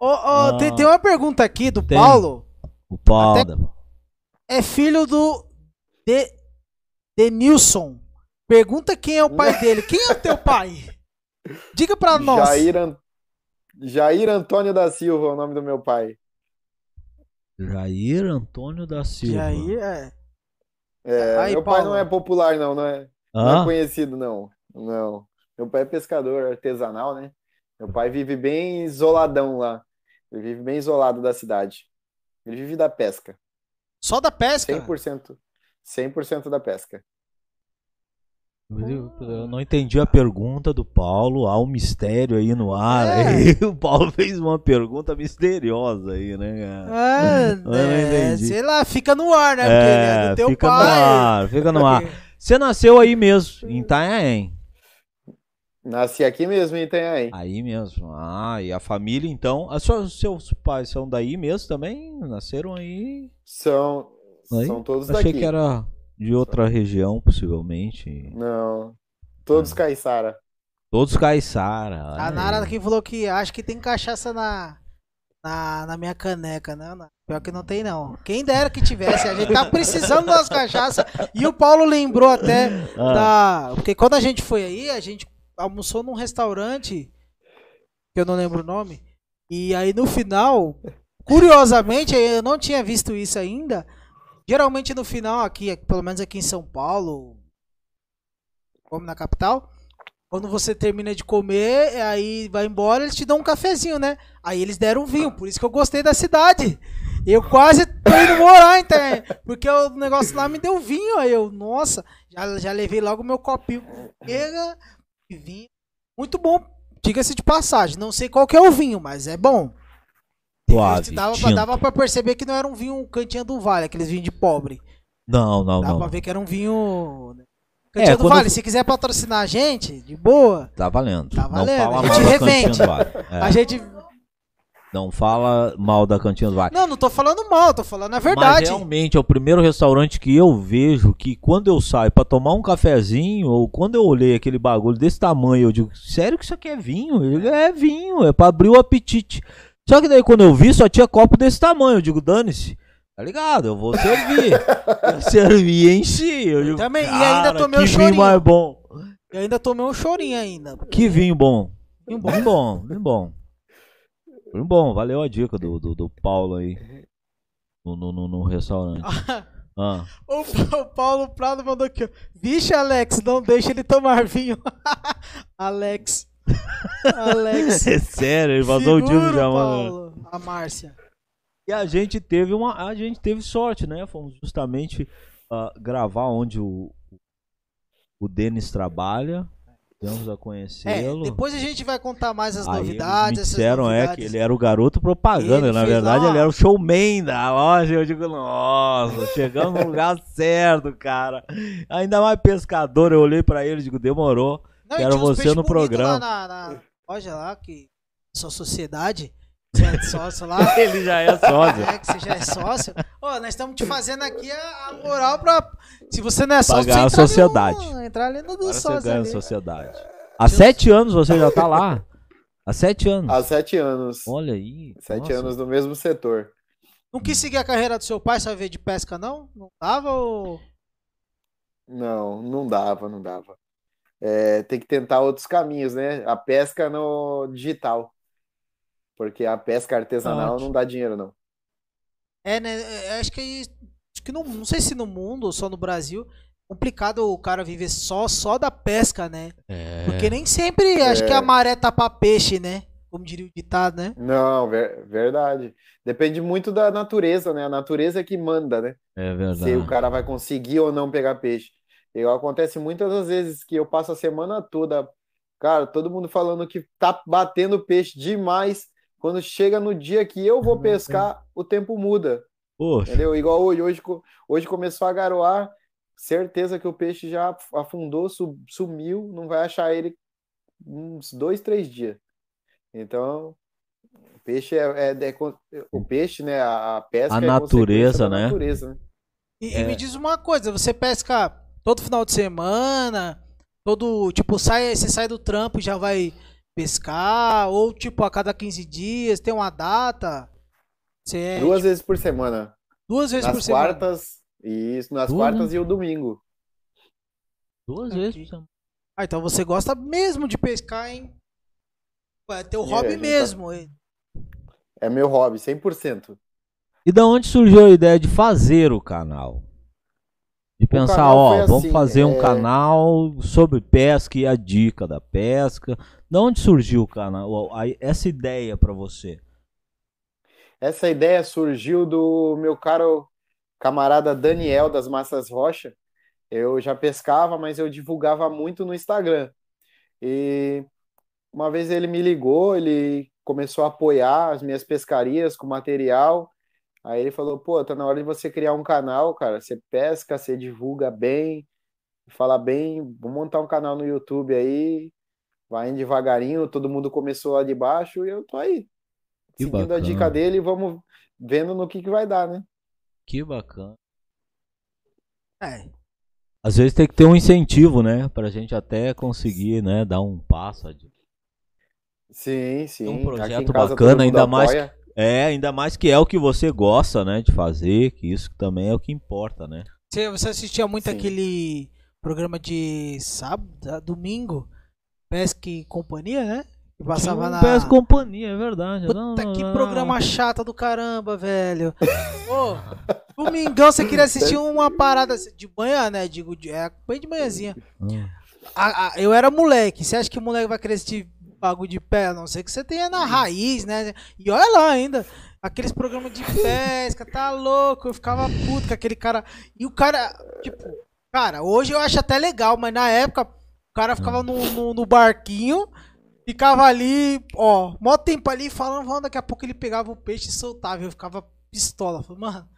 Ô, ô, tem, Ah. tem uma pergunta aqui do Tem. Paulo. O Paulo. É filho do. De, Denilson. Pergunta quem é o pai dele. Quem é o teu pai? Diga pra nós. Jair, An- Jair Antônio da Silva é o nome do meu pai. Jair Antônio da Silva. Jair, é. É, Aí, meu pai Paulo. não é popular, não, não é, não é conhecido, não. Não. Meu pai é pescador artesanal, né? Meu pai vive bem isoladão lá. Ele vive bem isolado da cidade. Ele vive da pesca. Só da pesca? 100%. 100% da pesca. Eu eu não entendi a pergunta do Paulo. Há um mistério aí no ar. É. Aí o Paulo fez uma pergunta misteriosa aí, né, cara? Ah, é, entendi. sei lá, fica no ar, né? Porque é É, do teu fica pai. no ar, fica no ar. Você nasceu aí mesmo, em Itanhaém. Nasci aqui mesmo em Itanhaém. Aí mesmo. Ah, e a família então. As suas, seus pais são daí mesmo também? Nasceram aí? São, Aí? são todos Achei daqui. que era de outra região, possivelmente. Não. Todos caiçara. Todos caiçara. A Nara aqui falou que acha que tem cachaça na, na, na minha caneca, né? Pior que não tem, não. Quem dera que tivesse. A gente tá precisando das cachaças. E o Paulo lembrou até Ah, da. Porque quando a gente foi aí, a gente almoçou num restaurante, que eu não lembro o nome. E aí no final, curiosamente, eu não tinha visto isso ainda. Geralmente no final, aqui, pelo menos aqui em São Paulo, como na capital, quando você termina de comer, aí vai embora, eles te dão um cafezinho, né? Aí eles deram vinho, por isso que eu gostei da cidade. Eu quase tô indo morar, então, porque o negócio lá me deu vinho, aí eu, nossa, já, já levei logo meu copinho e vinho. Muito bom, diga-se de passagem, não sei qual que é o vinho, mas é bom. Suave, dava, tinto. dava pra perceber que não era um vinho cantinha do vale, aqueles vinhos de pobre. Não, não, Dava não. pra ver que era um vinho. né? Cantinha É, do Vale, se quiser patrocinar a gente, de boa. Tá valendo. Tá valendo, Não fala a mal gente revende. Vale. É, A gente. Não fala mal da Cantinha do Vale. Não, não tô falando mal, tô falando a Mas verdade. realmente é o primeiro restaurante que eu vejo que quando eu saio pra tomar um cafezinho, ou quando eu olhei aquele bagulho desse tamanho, eu digo, sério que isso aqui é vinho? Ele é vinho, é pra abrir o apetite. Só que daí quando eu vi, só tinha copo desse tamanho. Eu digo, dane-se. Tá ligado? Eu vou servir. eu servi e enchi. Eu digo, Também, e "Cara, ainda tomei que um vinho chorinho." mais bom. Eu ainda tomei um chorinho ainda. Que vinho bom. Vinho bom. Vinho bom, vinho bom. Vinho bom, valeu a dica do, do, do Paulo aí. No, no, no, no restaurante. Ah. O, o Paulo Prado mandou aqui. Vixe, Alex, não deixa ele tomar vinho. Alex. Alex. É sério, ele vazou o time já, mano. A Márcia. E a gente teve uma. A gente teve sorte, né? Fomos justamente ah, gravar onde o, o Denis trabalha. Demos a É, conhecê-lo. depois a gente vai contar mais as Aí novidades. eles disseram é, novidades. que ele era o garoto propaganda. Ele Na verdade, lá- ele era o showman da loja. Eu digo, nossa, chegamos no lugar certo, cara. Ainda mais pescador. Eu olhei pra ele e digo, demorou. Não, Quero você no programa. Lá na, na loja lá, que sua sociedade, você é sócio lá. Ele já é sócio. É, que você já é sócio. Ô, nós estamos te fazendo aqui a, a moral pra. Se você não é sócio, Pagar você a sociedade. No, entrar ali no do Agora você sócio. ganha a ali. sociedade. Há sete anos você já tá lá? Há sete anos. Há sete anos. Olha aí. Sete nossa. anos no mesmo setor. Não quis seguir a carreira do seu pai, só ver de pesca, não? Não dava ou. Não, não dava, não dava. É, tem que tentar outros caminhos, né? A pesca no digital. Porque a pesca artesanal Ótimo. não dá dinheiro, não. É, né? é, Acho que. Acho que não, não sei se no mundo ou só no Brasil. Complicado o cara viver só, só da pesca, né? É. Porque nem sempre acho que a maré tá pra peixe, né? Como diria o ditado, né? Não, ver- verdade. Depende muito da natureza, né? A natureza é que manda, né? É Se verdade. o cara vai conseguir ou não pegar peixe. E acontece muitas das vezes que eu passo a semana toda, cara, todo mundo falando que tá batendo peixe demais. Quando chega no dia que eu vou pescar, o tempo muda, Poxa, entendeu? Igual hoje, hoje, hoje começou a garoar, certeza que o peixe já afundou, su- sumiu, não vai achar ele uns dois, três dias. Então, o peixe é, é- é o peixe, né? A, a pesca A é natureza, né? natureza, né? E, É. e me diz uma coisa, você pesca todo final de semana, todo, tipo, sai, você sai do trampo e já vai pescar, ou tipo, a cada 15 dias, tem uma data? Você é, Duas tipo, vezes por semana. duas vezes por Nas semana. quartas, isso, nas Duas, quartas e o domingo. duas Aqui. vezes. por semana. Ah, então você gosta mesmo de pescar, hein? É teu É, hobby tá- mesmo. hein? É meu hobby, 100%. E da onde surgiu a ideia de fazer o canal? De pensar, ó, foi vamos assim, fazer um é- canal sobre pesca e a dica da pesca. Da onde surgiu o canal? Essa ideia pra você? Essa ideia surgiu do meu caro camarada Daniel das Massas Rocha. Eu já pescava, mas eu divulgava muito no Instagram. E uma vez ele me ligou, ele começou a apoiar as minhas pescarias com material. Aí ele falou: pô, tá na hora de você criar um canal, cara. Você pesca, você divulga bem, fala bem. Vou montar um canal no YouTube aí. Vai indo devagarinho, todo mundo começou lá de baixo e eu tô aí. Que Seguindo a bacana. dica dele e vamos vendo no que que vai dar, né? Que bacana. É. Às vezes tem que ter um incentivo, né? Pra gente até conseguir, né? Dar um passo. Sim, sim. um projeto bacana, ainda mais apoia. É, ainda mais que é o que você gosta, né? De fazer, que isso também é o que importa, né? Você, você assistia muito Sim. aquele programa de sábado, domingo, Pesca e Companhia, né? Que passava um na. Pesca Companhia, é verdade. Puta Não, não, que não. programa chato do caramba, velho. Ô, domingão você queria assistir uma parada de manhã, né? Digo, é bem de manhãzinha. Hum. a- a- eu era moleque. Você acha que o moleque vai querer esse bagulho de pé? A não ser que você tenha na raiz, né? E olha lá ainda. Aqueles programas de pesca, tá louco? Eu ficava puto com aquele cara. E o cara, tipo, cara, hoje eu acho até legal, mas na época o cara ficava no, no, no barquinho, ficava ali, ó, mó tempo ali falando, falando, daqui a pouco ele pegava o peixe e soltava. Eu ficava pistola. Falei, mano,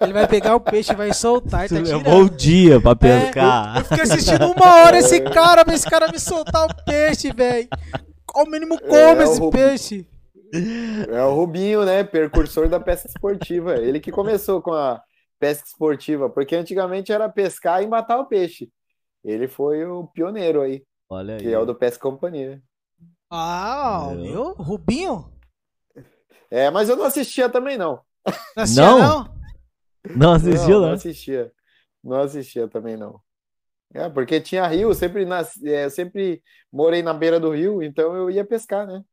ele vai pegar o peixe e vai soltar. Tá o tirando. dia pra É, pescar. eu fiquei assistindo uma hora esse cara, esse cara me soltar o peixe, velho. Ao mínimo come É, esse o- peixe. É o Rubinho, né? Percursor da pesca esportiva. Ele que começou com a pesca esportiva, porque antigamente era pescar e matar o peixe. Ele foi o pioneiro aí, Olha aí. que é o do Pesca Companhia. Ah, Eu? viu? Rubinho? É, mas eu não assistia também, não. Não assistia, Não? não? Não assistiu, não, não né? assistia. Não assistia também, não. É, porque tinha rio, eu sempre, nasci, é, eu sempre morei na beira do rio, então eu ia pescar, né?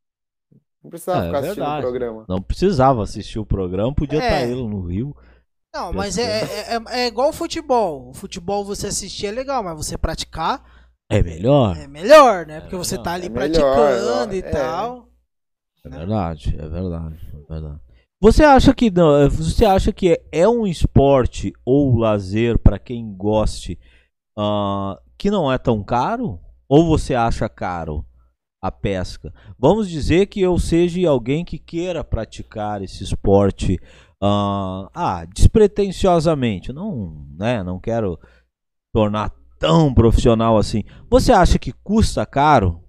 Não precisava É, ficar assistindo o programa. Não precisava assistir o programa, podia É. estar ele no Rio. Não, mas é, é, é- é igual o futebol. O futebol você assistir é legal, mas você praticar É melhor. é melhor, né? Porque você não, tá ali é melhor, praticando e é. tal. É verdade, é verdade, é verdade. Você acha que não, é, você acha que é, um esporte ou lazer para quem goste ah, que não é tão caro? Ou você acha caro a pesca? Vamos dizer que eu seja alguém que queira praticar esse esporte ah, ah, despretensiosamente, não, né, não quero tornar tão profissional assim. Você acha que custa caro?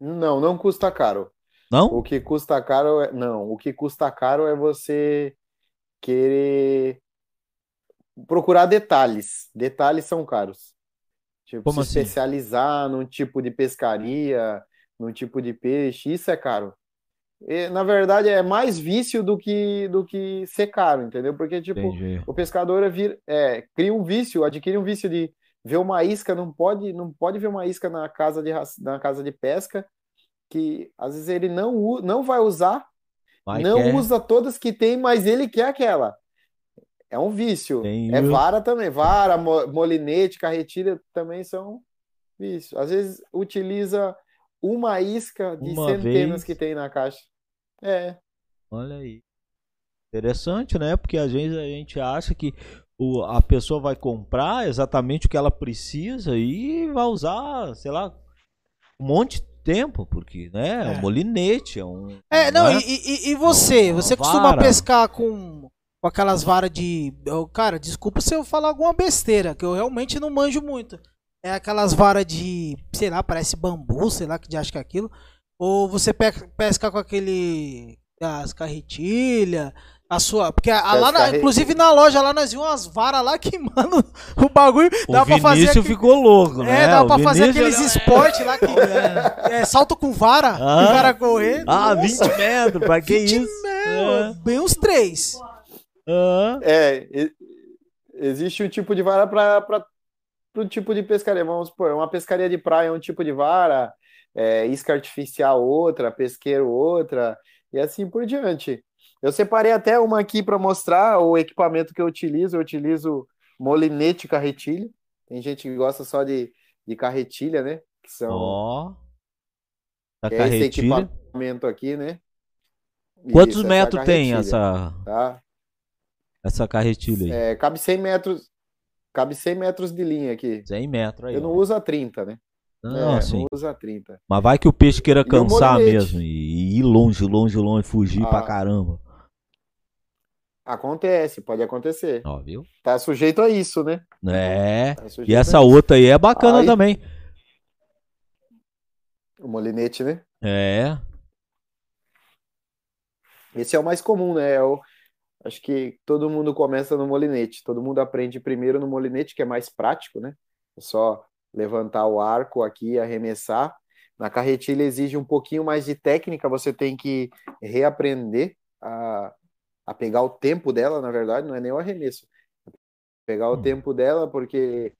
Não, não custa caro. Não? O que custa caro é. Não, o que custa caro é você querer procurar detalhes. Detalhes são caros. Tipo, Como se assim? especializar num tipo de pescaria, num tipo de peixe, isso é caro. E, na verdade, é mais vício do que, do que ser caro, entendeu? Porque, tipo, Entendi. o pescador é vir- é, cria um vício, adquire um vício de ver uma isca, não pode, não pode ver uma isca na casa de, na casa de pesca, que às vezes ele não, não vai usar, Vai não que é. usa todas que tem, mas ele quer aquela. É um vício. Tem É vara também, vara, mo- molinete, carretilha também são vícios. Às vezes utiliza uma isca de Uma centenas vez. que tem na caixa. É, Olha aí. Interessante, né? Porque às vezes a gente acha que o, a pessoa vai comprar exatamente o que ela precisa e vai usar, sei lá, um monte tempo, porque, né? É, um É. molinete, é um. É, não, é? e, e- e você? Uma Você costuma vara. pescar com, com aquelas varas de. eu- cara, desculpa se eu falar alguma besteira, que eu realmente não manjo muito. É aquelas varas de, sei lá, parece bambu, sei lá que de acho que é aquilo. Ou você pe- pesca com aquele. as carretilhas. A sua. Porque a- a lá na- inclusive na loja lá nós vimos umas varas lá que, mano, o bagulho. O dá pra fazer. Aqui- ficou louco, né? É, dá O pra fazer Vinícius- aqueles esportes lá que. É, é, salto com vara, Ah. o cara correr. Ah, Nossa, 20 metros, pra que 20 isso? metros, Bem uns três. Ah, É, existe um tipo de vara para o tipo de pescaria. Vamos supor, uma pescaria de praia é um tipo de vara, é, isca artificial outra, pesqueiro outra, e assim por diante. Eu separei até uma aqui para mostrar o equipamento que eu utilizo. Eu utilizo molinete carretilha. Tem gente que gosta só de, de carretilha, né? Que são ó. Da que é esse carretilha. equipamento aqui, né? Quantos Isso, essa metros tem carretilha, essa, Tá? essa carretilha aí? É, cabe 100 metros, cabe 100 metros de linha aqui. 100 metros aí. Eu não ó. uso a 30, né? Não, é, assim. não uso a 30. Mas vai que o peixe queira cansar mesmo e ir longe, longe, longe, fugir pra Ah. caramba. Acontece, pode acontecer. Ó, viu? Tá sujeito a isso, né? É. Tá E essa outra aí é bacana Aí- também. O molinete, né? É. Esse é o mais comum, né? É o- Acho que todo mundo começa no molinete. Todo mundo aprende primeiro no molinete, que é mais prático, né? É só levantar o arco aqui e arremessar. Na carretilha exige um pouquinho mais de técnica, você tem que reaprender a, a pegar o tempo dela, na verdade, não é nem o arremesso. Pegar o Hum. tempo dela, porque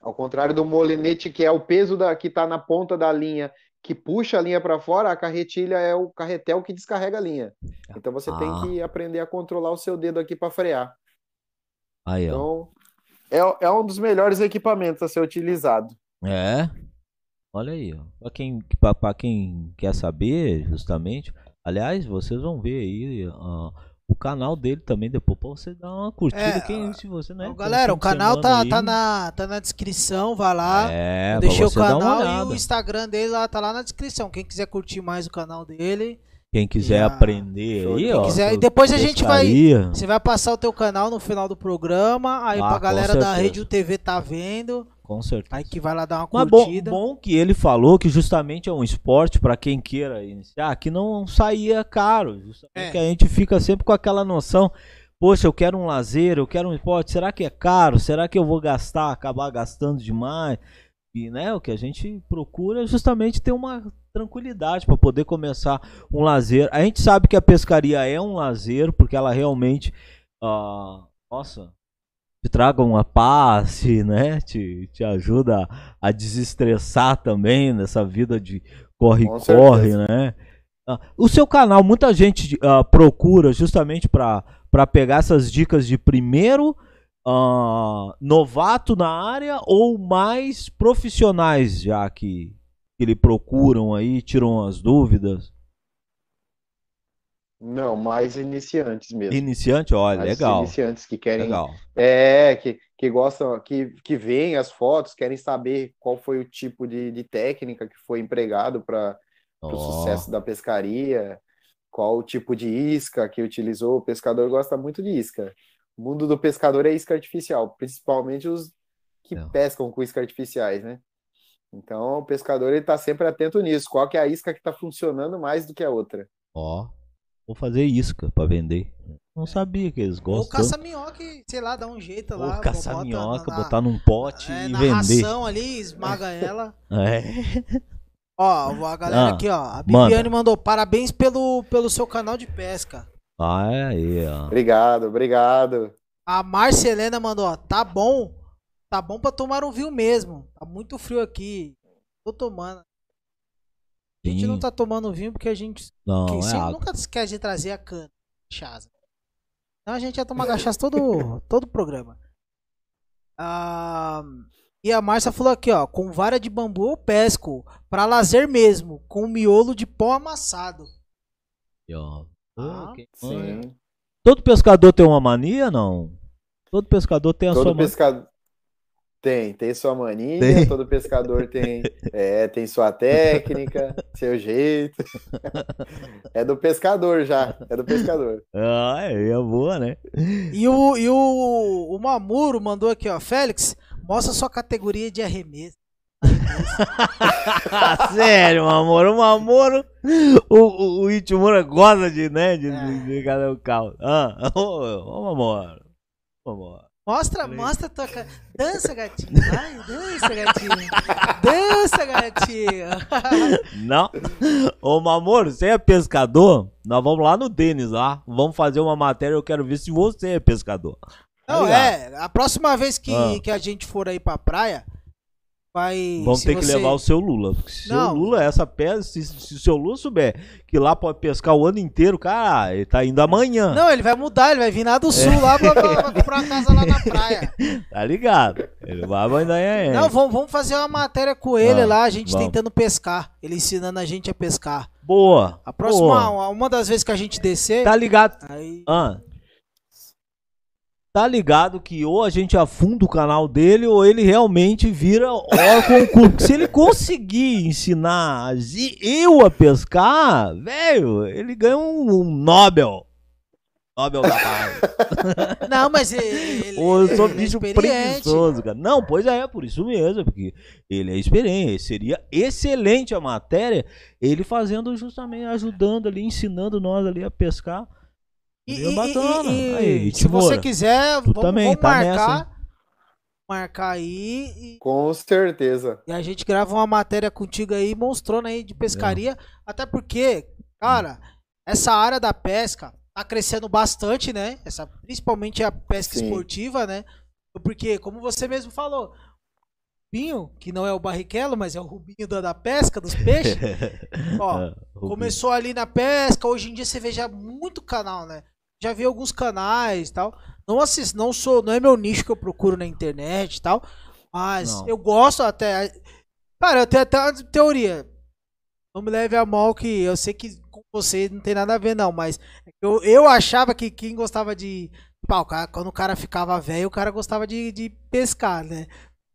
ao contrário do molinete, que é o peso da, que está na ponta da linha, que puxa a linha para fora, a carretilha é o carretel que descarrega a linha. Então você tem Ah. que aprender a controlar o seu dedo aqui para frear. Aí. Então, é, é um dos melhores equipamentos a ser utilizado. É. Olha aí, ó. Pra quem, pra, pra quem quer saber, justamente. Aliás, vocês vão ver aí uh, o canal dele também depois pra você dar uma curtida. É, quem, se você, né, galera, um o canal tá, tá, na, tá na descrição, vai lá. É, deixei o canal e o Instagram dele lá tá lá na descrição. Quem quiser curtir mais o canal dele, Quem quiser a- aprender aí, ó. quiser- e depois a gente vai- você vai passar o teu canal no final do programa. Aí Ah, pra galera da. Rede TV tá vendo. Com certeza. Aí que vai lá dar uma Mas bom, curtida. bom que ele falou que justamente é um esporte pra quem queira iniciar, que não saía caro. Justamente É. que a gente fica sempre com aquela noção, poxa, eu quero um lazer, eu quero um esporte, será que é caro? Será que eu vou gastar, acabar gastando demais? E né, o que a gente procura é justamente ter uma tranquilidade para poder começar um lazer. A gente sabe que a pescaria é um lazer, porque ela realmente, ah, nossa, te traga uma paz, né? Te, te ajuda a, desestressar também nessa vida de corre-corre, né? Ah, o seu canal, muita gente ah, procura justamente para pegar essas dicas de primeiro ah, novato na área ou mais profissionais já que, que lhe procuram aí, tiram as dúvidas. Não, mais iniciantes mesmo. Iniciante, olha, Mais legal. iniciantes que querem Legal. É, que, que gostam, que, que veem as fotos, querem saber qual foi o tipo de, de técnica que foi empregado para o Ó, sucesso da pescaria, qual o tipo de isca que utilizou. O pescador gosta muito de isca. O mundo do pescador é isca artificial, principalmente os que É. pescam com isca artificiais, né? Então, o pescador ele está sempre atento nisso. Qual que é a isca que está funcionando mais do que a outra? ó, vou fazer isca para vender. Não sabia que eles Ou gostam. caça-minhoca, sei lá, dá um jeito lá. Ou caçar bota botar num pote é, e na vender. ração ali, esmaga ela. É. Ó, a galera Ah, aqui, ó. A manda. Bibiane mandou parabéns pelo, pelo seu canal de pesca. Ah, é aí, ó. Obrigado, obrigado. A Marcelena mandou, ó, tá bom. Tá bom pra tomar um vinho mesmo. Tá muito frio aqui. Tô tomando. A gente Sim. não tá tomando vinho porque a gente. Não, que- é água. nunca esquece de trazer a cana. Cachaça. Então a gente ia tomar cachaça todo, todo o programa. Ah, e a Márcia falou aqui, ó. Com vara de bambu eu pesco. Pra lazer mesmo. Com miolo de pão amassado. Aí, ó. Ah. Sim. Todo pescador tem uma mania, não? Todo pescador tem a sua Todo mania. pescador tem, tem sua mania, Tem. todo pescador tem, é, tem sua técnica, seu jeito. É do pescador já, é do pescador. Ah, é, é boa, né? E o, e o, o Mamuro mandou aqui, ó. Félix, mostra sua categoria de arremesso. Sério, Mamoro, o Mamoro, o, o, o Itimura gosta de, né, de, É. de, de cadê o carro? Ah, ô, ô, Mamoro, Mamoro. Mostra, Peraí. mostra tua. Dança, gatinho. Vai, dança, gatinho. Dança, gatinho. Não, ô Mamoro, você é pescador? Nós vamos lá no Denis lá, vamos fazer uma matéria, eu quero ver se você é pescador. Não, é. A próxima vez que, Ah. que a gente for aí pra praia, vai. Vamos se ter que você- levar o seu Lula. Porque se o Lula, essa pesca, se, se o seu Lula souber que lá pode pescar o ano inteiro, cara, ele tá indo amanhã. Não, ele vai mudar, ele vai vir lá do sul, lá pra, pra- pra comprar uma casa lá na praia. Tá ligado? Ele vai amanhã. É. Não, vamos, vamos fazer uma matéria com ele Ah, lá, a gente vamos. tentando pescar. Ele ensinando a gente a pescar. Boa. A próxima, boa. uma das vezes que a gente descer. Tá ligado? Aí. Ah. Tá ligado que ou a gente afunda o canal dele ou ele realmente vira órgão. Se ele conseguir ensinar eu a pescar, velho, ele ganha um, um Nobel. Nobel da paz. Não, mas ele. Ou eu sou ele é bicho experiente. preguiçoso, cara. Não, pois é, por isso mesmo, porque ele é experiente. Seria excelente a matéria, ele fazendo justamente, ajudando ali, ensinando nós ali a pescar. E, e- bacana. e- e- Aí, se você quiser, vamos, também vamos tá marcar. Marcar aí e, Com certeza. e a gente grava uma matéria contigo aí, mostrando aí de pescaria. Até porque, cara, essa área da pesca tá crescendo bastante, né? Essa, principalmente a pesca Sim. esportiva, né? Porque, como você mesmo falou, Rubinho, que não é o Barrichello, mas é o Rubinho da, da pesca, dos peixes. Ó, Rubinho. Começou ali na pesca, hoje em dia você vê já muito canal, né? Já vi alguns canais e tal. Não assisto, não sou, não é meu nicho que eu procuro na internet e tal. Mas Não. eu gosto até. Cara, eu tenho até uma teoria. Não me leve a mal que eu sei que com você não tem nada a ver, não, mas eu, eu achava que quem gostava de. Pá, o cara- quando o cara ficava velho, o cara gostava de, de pescar, né?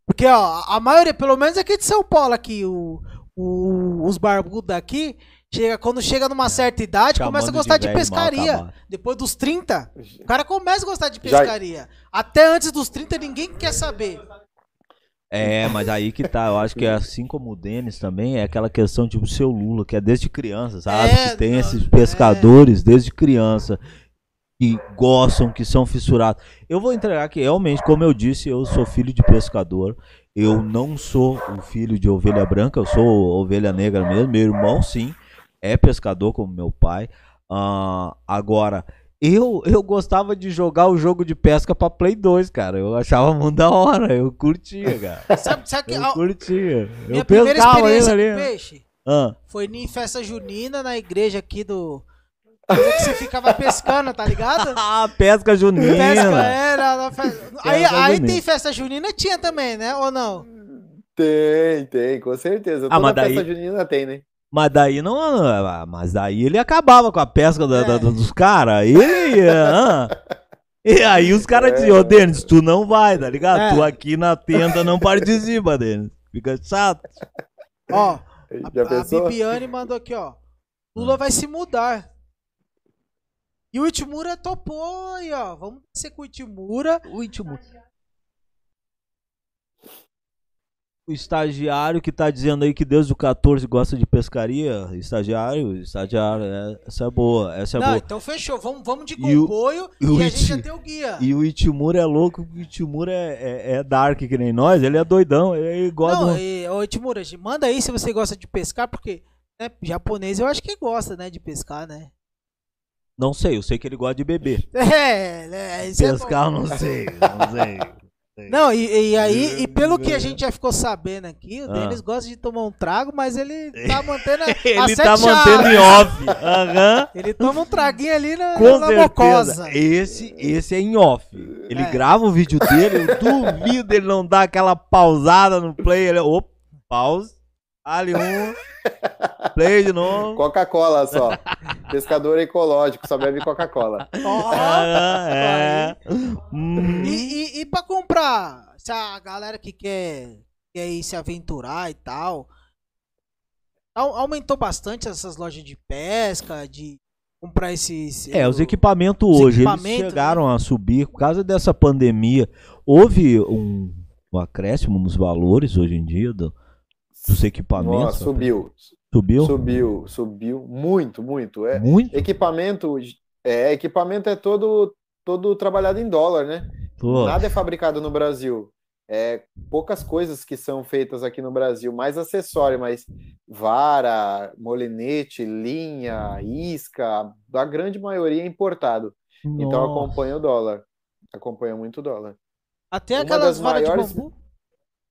Porque, ó, a maioria, pelo menos aqui de São Paulo, aqui, o, o- os barbudos daqui, chega, quando chega numa certa idade, começa a Chamando gostar de, mal pescaria. Depois dos 30, o cara começa a gostar de Já- pescaria. Até antes dos 30, ninguém quer saber. É, mas aí que tá, eu acho que assim como o Denis também, é aquela questão tipo o seu Lula, que é desde criança, sabe? É, que tem não, esses é. pescadores desde criança que gostam, que são fissurados. Eu vou entregar que realmente, como eu disse, eu sou filho de pescador. Eu não sou o filho de ovelha branca, eu sou ovelha negra mesmo. Meu irmão, sim, é pescador como meu pai. Ah, agora, eu, eu gostava de jogar o jogo de pesca pra Play 2, cara. Eu achava muito da hora, eu curtia, cara. Sabe, sabe que Eu curtia. minha Eu primeira pescava experiência ele com ali. peixe Ah, foi em festa junina na igreja aqui do. Que você ficava pescando, tá ligado? Ah, pesca junina. Pesca era. na fe- Aí, Pesca aí junina. tem festa junina, tinha também, né? Ou não? Tem, tem, com certeza. Ah, Toda mas daí- festa junina tem, né? Mas daí não. ah, Mas daí ele acabava com a pesca da- da- É. dos caras. Ele ia. ah. E aí os caras diziam, ô Denis, tu não vai, tá ligado? É. Tu aqui na tenda não participa, Denis. Fica chato. Ó, Já a, a pensou? Bibiane mandou aqui, ó. Lula vai se mudar. E o Itimura topou aí, ó. Vamos descer com o Itimura. O último. O estagiário que tá dizendo aí que desde o 14 gosta de pescaria. Estagiário, estagiário, é- essa é boa, essa é Não, boa. então fechou. Vamos, vamos de E o- comboio e e, a gente já tem o guia. E o Itimura é louco, o Itimura é, é, é dark que nem nós, ele é doidão, ele gosta Não, do- e, ô Itimura, manda aí se você gosta de pescar, porque né, japonês eu acho que gosta, né, de pescar, né? Não sei, eu sei que ele gosta de beber. É, né? Isso é bom. Pescar, eu não sei, não sei. Não, e, e aí, e pelo que a gente já ficou sabendo aqui, o Ah. Denis gosta de tomar um trago, mas ele tá mantendo a, Ele tá mantendo em off. Aham. Ele toma um traguinho ali na, Com na mocosa. Esse, esse é em off. Ele É. grava o vídeo dele, eu duvido ele não dar aquela pausada no play. Ele, opa, pause. Ali um. Play de novo. Coca-Cola só. Pescador ecológico, só bebe Coca-Cola. Ah, é. Hum. E, e, e pra comprar, se a galera que quer, quer ir se aventurar e tal, au- aumentou bastante essas lojas de pesca, de comprar esses... É, os equipamentos os hoje, equipamentos, eles chegaram a subir por causa dessa pandemia. Houve um, um acréscimo nos valores hoje em dia do- dos equipamentos. Nossa, subiu. Subiu? Subiu, subiu muito, muito. É, Muito? equipamento, é, equipamento é todo, todo trabalhado em dólar, né? Pô, Nada é fabricado no Brasil. É poucas coisas que são feitas aqui no Brasil, mais acessório, mas vara, molinete, linha, isca, a grande maioria é importado. Então nossa. acompanha o dólar. Acompanha muito o dólar. Até uma aquelas varas maiores- de bambu.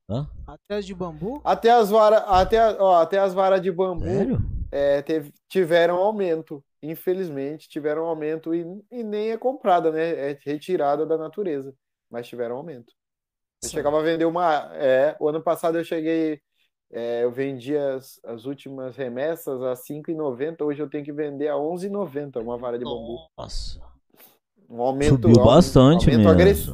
Hã? Até as de bambu. Até as varas, até, a- ó, até as varas de bambu Sério? é, teve- tiveram aumento. Infelizmente, tiveram aumento e, e nem é comprada, né? É retirada da natureza. Mas tiveram aumento. Eu Sim. chegava a vender uma. É, o ano passado eu cheguei. é, eu vendi as, as últimas remessas a R$ 5,90. Hoje eu tenho que vender a R$ 11,90 uma vara de bambu. Nossa. Um aumento, Subiu bastante aumento mesmo. agressi-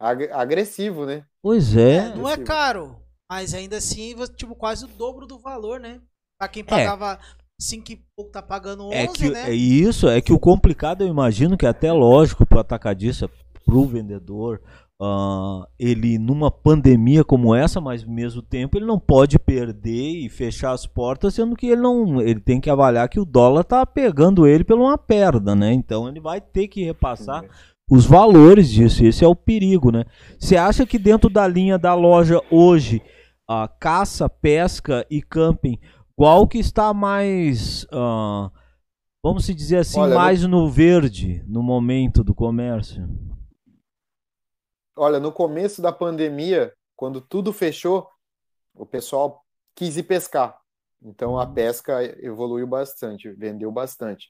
ag- agressivo, né? Pois É, é. não é caro, mas ainda assim, você, tipo, quase o dobro do valor, né? Pra quem É. pagava 5 e pouco, tá pagando 11, É que né? é isso, é que o complicado eu imagino que é até lógico pro atacadista, pro vendedor, ah, ele numa pandemia como essa, mas ao mesmo tempo ele não pode perder e fechar as portas, sendo que ele não, ele tem que avaliar que o dólar tá pegando ele pela uma perda, né? Então ele vai ter que repassar os valores disso. Esse é o perigo, né? Você acha que dentro da linha da loja hoje, a caça, pesca e camping, qual que está mais, ah, vamos se dizer assim, Olha, no- mais no verde no momento do comércio? Olha, no começo da pandemia, quando tudo fechou, o pessoal quis ir pescar. Então a pesca evoluiu bastante, vendeu bastante.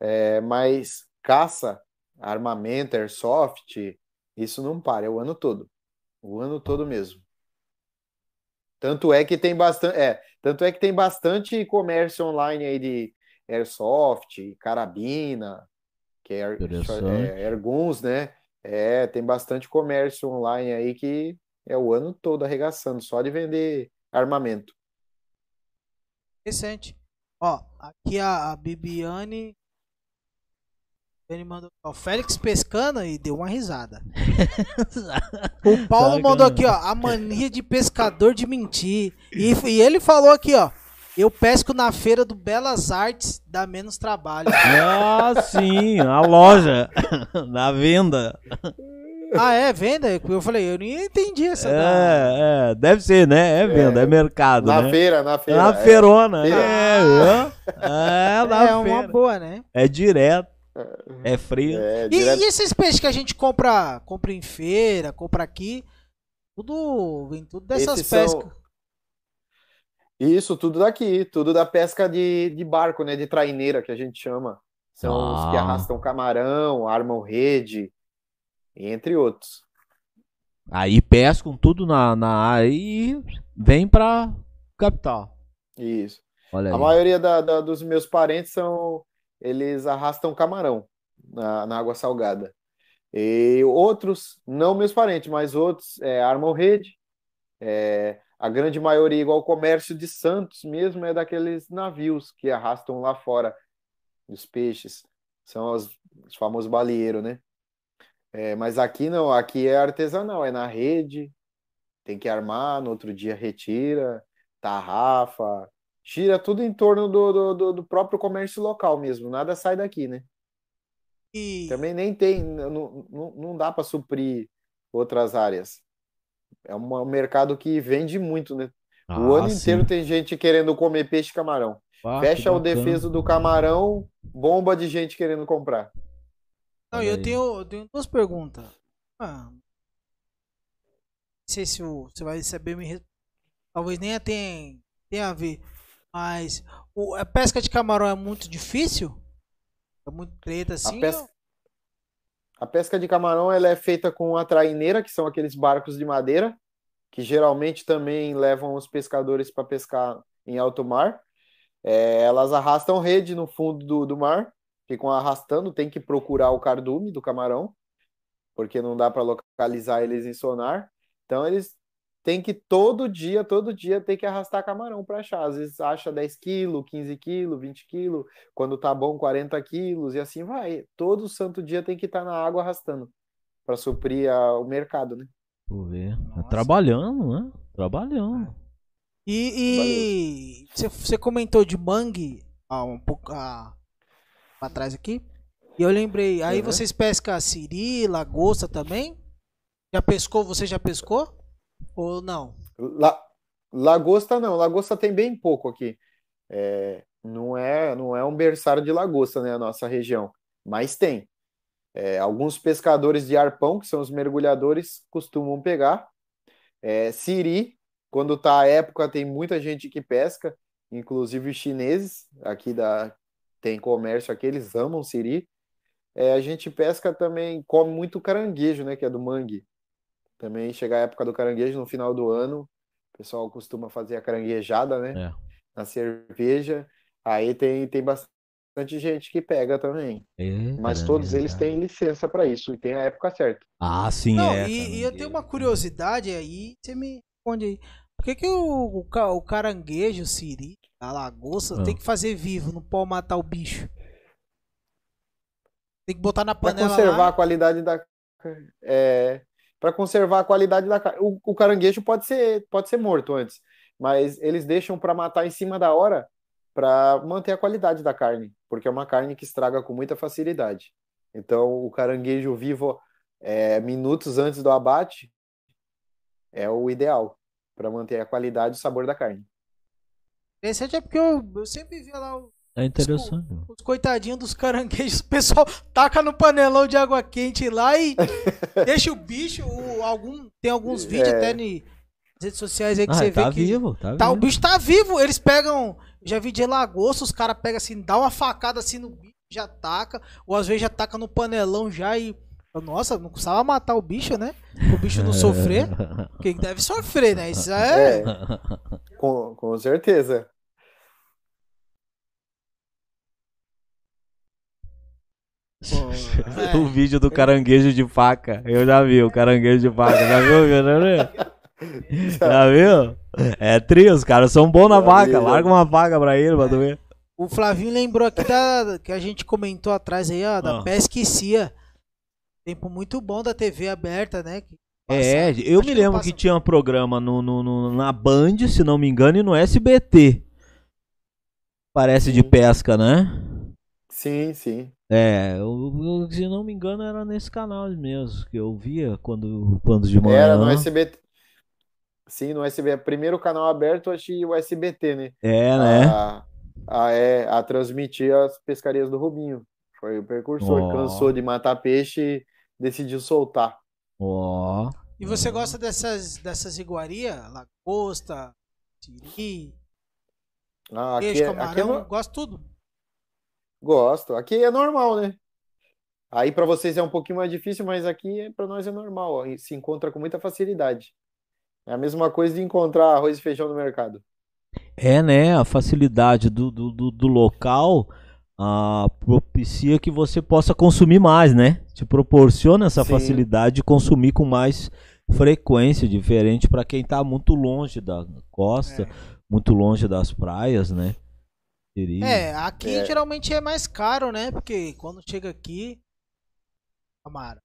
É, mas caça armamento, airsoft, isso não para, é o ano todo. O ano todo mesmo. Tanto é que tem bastante, é, tanto é que tem bastante comércio online aí de airsoft, carabina, que é, é Airguns, né? É, tem bastante comércio online aí que é o ano todo arregaçando, só de vender armamento. Interessante. Ó, aqui a, a Bibiane. Ele mandou ó, Félix pescando e deu uma risada. o Paulo mandou aqui, ó, a mania de pescador de mentir. E, e ele falou aqui, ó. Eu pesco na feira do Belas Artes, dá menos trabalho. Ah, sim, a loja, na venda. Ah, é venda? Eu falei, eu nem entendi essa. É, é, deve ser, né? É venda, é, é mercado. Na né? feira, na feira. Na é. feirona. Feira. É, é, na é uma boa, né? É direto. É frio. É, e, direto. e, esses peixes que a gente compra, compra em feira, compra aqui, tudo vem tudo dessas esses pescas. São... Isso, tudo daqui, tudo da pesca de, de barco, né? De traineira que a gente chama. São ah. os que ah. arrastam camarão, armam rede, entre outros. Aí pescam tudo na, na área e vem para capital. Isso. Olha a aí. maioria da, da, dos meus parentes são. Eles arrastam camarão na, na água salgada. E outros, não meus parentes, mas outros é, armam rede. É, a grande maioria, igual o comércio de Santos mesmo, é daqueles navios que arrastam lá fora os peixes. São os, os famosos baleeiros, né? É, mas aqui não, aqui é artesanal, é na rede, tem que armar, no outro dia retira, tarrafa, gira tudo em torno do, do, do próprio comércio local mesmo, nada sai daqui, né? E... Também nem tem, não, não, não dá para suprir outras áreas. É um mercado que vende muito, né? Ah, o ano sim. inteiro tem gente querendo comer peixe e camarão. Ah, Fecha o defeso do camarão, bomba de gente querendo comprar. Não, eu tenho, eu tenho duas perguntas. Ah, não sei se você vai saber me Talvez nem tenha, tenha a ver. Mas o, a pesca de camarão é muito difícil? É muito treta assim? A pesca, ou... a pesca de camarão ela é feita com a traineira, que são aqueles barcos de madeira, que geralmente também levam os pescadores para pescar em alto mar. É, elas arrastam rede no fundo do, do mar ficam arrastando, tem que procurar o cardume do camarão, porque não dá para localizar eles em sonar. Então eles têm que todo dia, todo dia ter que arrastar camarão para achar. Às vezes acha 10 quilos, 15 quilos, 20 quilos, quando tá bom 40 quilos e assim vai. Todo santo dia tem que estar tá na água arrastando para suprir a, o mercado, né? Vou ver. Tá trabalhando, né? Trabalhando. E, e você comentou de mangue há um pouco há pra trás aqui. E eu lembrei, aí uhum. vocês pescam siri, lagosta também? Já pescou? Você já pescou? Ou não? La, lagosta não, lagosta tem bem pouco aqui. É, não é não é um berçário de lagosta, né, a nossa região, mas tem. É, alguns pescadores de arpão, que são os mergulhadores, costumam pegar. É, siri, quando tá a época, tem muita gente que pesca, inclusive os chineses aqui da, tem comércio aqui, eles amam siri. É, a gente pesca também, come muito caranguejo, né, que é do mangue. Também chega a época do caranguejo no final do ano, o pessoal costuma fazer a caranguejada, né, é. na cerveja. Aí tem, tem bastante gente que pega também. É, Mas todos eles têm licença para isso e tem a época certa. Ah, sim, Não, é. E, e, eu tenho uma curiosidade aí, você me responde aí. Por que, que o, o, o caranguejo, o siri, a lagosta, ah. tem que fazer vivo, não pode matar o bicho? Tem que botar na panela. Para conservar lá. a qualidade da. É, para conservar a qualidade da carne. O, o, caranguejo pode ser, pode ser morto antes, mas eles deixam para matar em cima da hora para manter a qualidade da carne, porque é uma carne que estraga com muita facilidade. Então, o caranguejo vivo é, minutos antes do abate é o ideal para manter a qualidade e o sabor da carne. Interessante é porque eu, eu sempre via lá o, é interessante. Os, os, coitadinhos dos caranguejos, o pessoal taca no panelão de água quente lá e deixa o bicho, o, algum, tem alguns vídeos é. até nas redes sociais aí que ah, você tá vê vivo, que tá, tá vivo. o bicho tá vivo, eles pegam, já vi de lagosta, os caras pegam assim, dá uma facada assim no bicho, já taca, ou às vezes já taca no panelão já e. Nossa, não precisava matar o bicho, né? O bicho não sofrer. Quem deve sofrer, né? Isso é. É, com, com certeza. O vídeo do caranguejo de faca. Eu já vi o caranguejo de faca. Já viu, Fernando? Já viu? É tri, os caras são bons na Já vaca. já Larga uma vaca pra ele, pra tu ver. O Flavinho lembrou aqui da que a gente comentou atrás aí, ó, da Ah. pesquicia. Tempo muito bom da TV aberta, né? que É, passa- eu acho me lembro passa- que tinha um programa no, no- no- na Band, se não me engano, e no SBT. Parece de Sim. pesca, né? Sim, sim. É, eu, eu- se não me engano era nesse canal mesmo, que eu via quando, quando de manhã. Era no SBT. Sim, no SBT. Primeiro canal aberto, acho que o SBT, né? É, né? A, a, é, a transmitir as pescarias do Rubinho. Foi o precursor. Ó. Cansou de matar peixe e decidiu soltar. Ó. E você gosta dessas, dessas iguarias? Lagosta, siri, Ah, aqui, peixe, é- aqui é camarão, no- gosto tudo. Gosto. Aqui é normal, né? Aí para vocês é um pouquinho mais difícil, mas aqui para nós é normal. ó, e Se encontra com muita facilidade. É a mesma coisa de encontrar arroz e feijão no mercado. É, né? A facilidade do, do, do, do local ah, propicia que você possa consumir mais, né? Te proporciona essa Sim. facilidade de consumir com mais frequência, diferente para quem tá muito longe da costa, É. muito longe das praias, né? Seria- É, aqui É. geralmente é mais caro, né? Porque quando chega aqui. Camarão.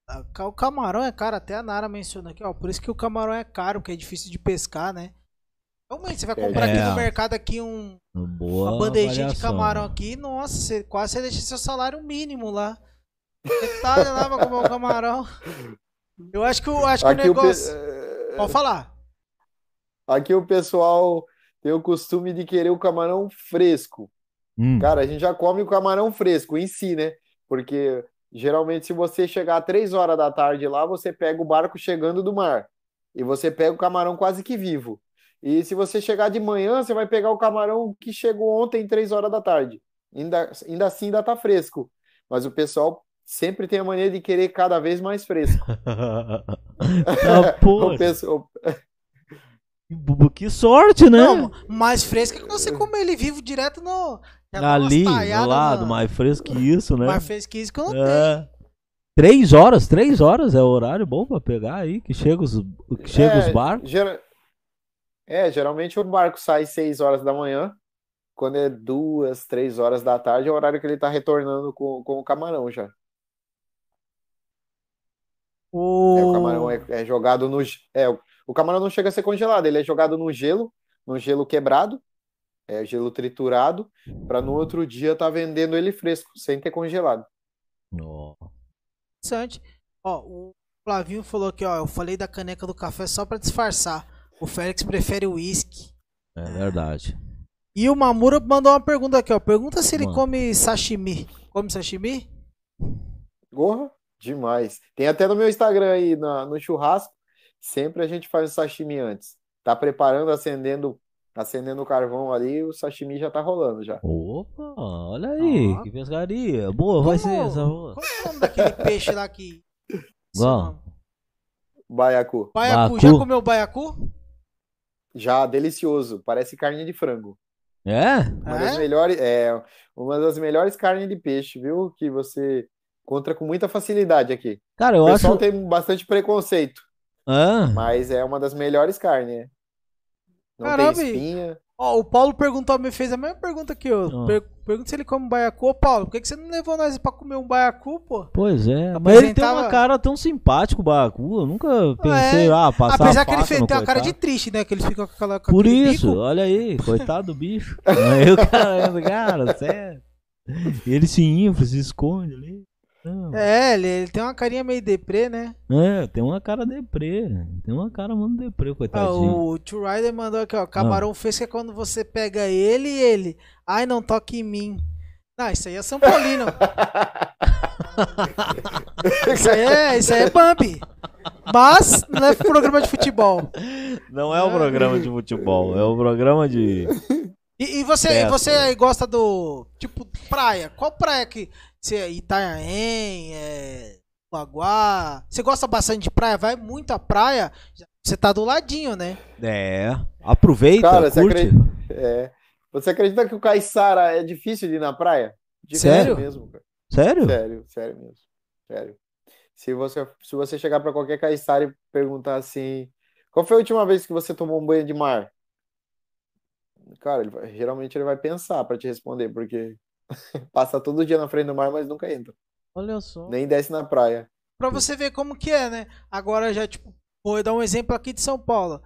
O camarão é caro, até a Nara mencionou aqui, ó. Por isso que o camarão é caro, porque é difícil de pescar, né? Realmente, você vai comprar aqui É. no mercado aqui um, Boa uma bandejinha de avaliação. camarão aqui, nossa, você, quase você deixa seu salário mínimo lá. Você tá lá pra comer o camarão. Eu acho que, o- acho que o Aqui o, pe- negócio. eh, Pode falar. aqui o pessoal tem o costume de querer o camarão fresco. Hum, Cara, a gente já come o camarão fresco em si, né? Porque geralmente, se você chegar às 3 horas da tarde lá, você pega o barco chegando do mar. E você pega o camarão quase que vivo. E se você chegar de manhã, você vai pegar o camarão que chegou ontem, 3 horas da tarde. Ainda, ainda assim, ainda tá fresco. Mas o pessoal sempre tem a mania de querer cada vez mais fresco. ah, O pessoal, que sorte, né? Não, mais fresco é que você comer ele vivo direto no. Ali, do lado, na- mais fresco que isso, né? Mais fresco que isso que eu não tenho. É. Três horas, três horas é o horário bom pra pegar aí, que chega os, que chega os É, barcos. gera- É, geralmente o barco sai 6 horas da manhã. Quando é duas, três horas da tarde, é o horário que ele tá retornando com, com o camarão já. O... É, o camarão é, é jogado no. É, o, camarão não chega a ser congelado, ele é jogado no gelo, no gelo quebrado, é gelo triturado, para no outro dia tá vendendo ele fresco, sem ter congelado. Ó, interessante. Ó, o Flavinho falou aqui, ó. Eu falei da caneca do café só pra disfarçar. O Félix prefere o uísque. é verdade. E o Mamura mandou uma pergunta aqui, ó. Pergunta se ele Mano. come sashimi. Come sashimi? Gorra? Demais. Tem até no meu Instagram aí, na- no churrasco, sempre a gente faz o sashimi antes. Tá preparando, acendendo, acendendo o carvão ali, o sashimi já tá rolando já. Opa, olha aí, Ó. que pescaria. Boa, vai Como- ser essa. boa. Qual é o nome daquele peixe lá que. Bom. Baiacu. Baiacu. Já comeu baiacu? Já delicioso, parece carne de frango. É? Uma das É? melhores, é, uma das melhores carnes de peixe, viu? Que você encontra com muita facilidade aqui. Cara, eu O pessoal acho. tem bastante preconceito, Ah, mas é uma das melhores carnes? Não Caramba, tem espinha. Ó, o Paulo perguntou, me fez a mesma pergunta que eu. Ah. Per- pergunta se ele come baiacu. Ô, Paulo, por que, que você não levou nós pra comer um baiacu, pô? pois é. Mas ele tem uma Apresentava- cara tão simpática, o Bacu. Eu nunca pensei, É, ah, passar Apesar a que ele tem uma cara de triste, né? Que eles ficam com aquela com Por isso, bico. olha aí, coitado do bicho. Aí o cara, cara, sério. E ele se infla, se esconde ali. Não. É, ele, ele tem uma carinha meio deprê, né? É, tem uma cara deprê. Tem uma cara muito deprê, Ah, coitadinho. o Tio Rider mandou aqui, ó. Camarão fresco é quando você pega ele e ele. Ai, não toque em mim. Não, isso aí é São Paulino. isso, aí é, isso aí é Bambi. Mas não é programa de futebol. Não é um programa de futebol, é um programa de. E, e você, Certo. você aí gosta do. Tipo, praia. Qual praia que. Você, Itanhaém, é. Você gosta bastante de praia? Vai muito à praia? Você tá do ladinho, né? É. Aproveita, Cara, você curte. acredita, é, você acredita que o Caiçara é difícil de ir na praia? Difícil Sério? mesmo, cara. Sério? Sério, sério mesmo. Sério. Se você, se você chegar pra qualquer caiçara e perguntar assim, qual foi a última vez que você tomou um banho de mar? Cara, ele vai- geralmente ele vai pensar pra te responder, porque passa todo dia na frente do mar, mas nunca entra. Olha só. Nem desce na praia. Pra você ver como que é, né? Agora já, tipo, vou dar um exemplo aqui de São Paulo.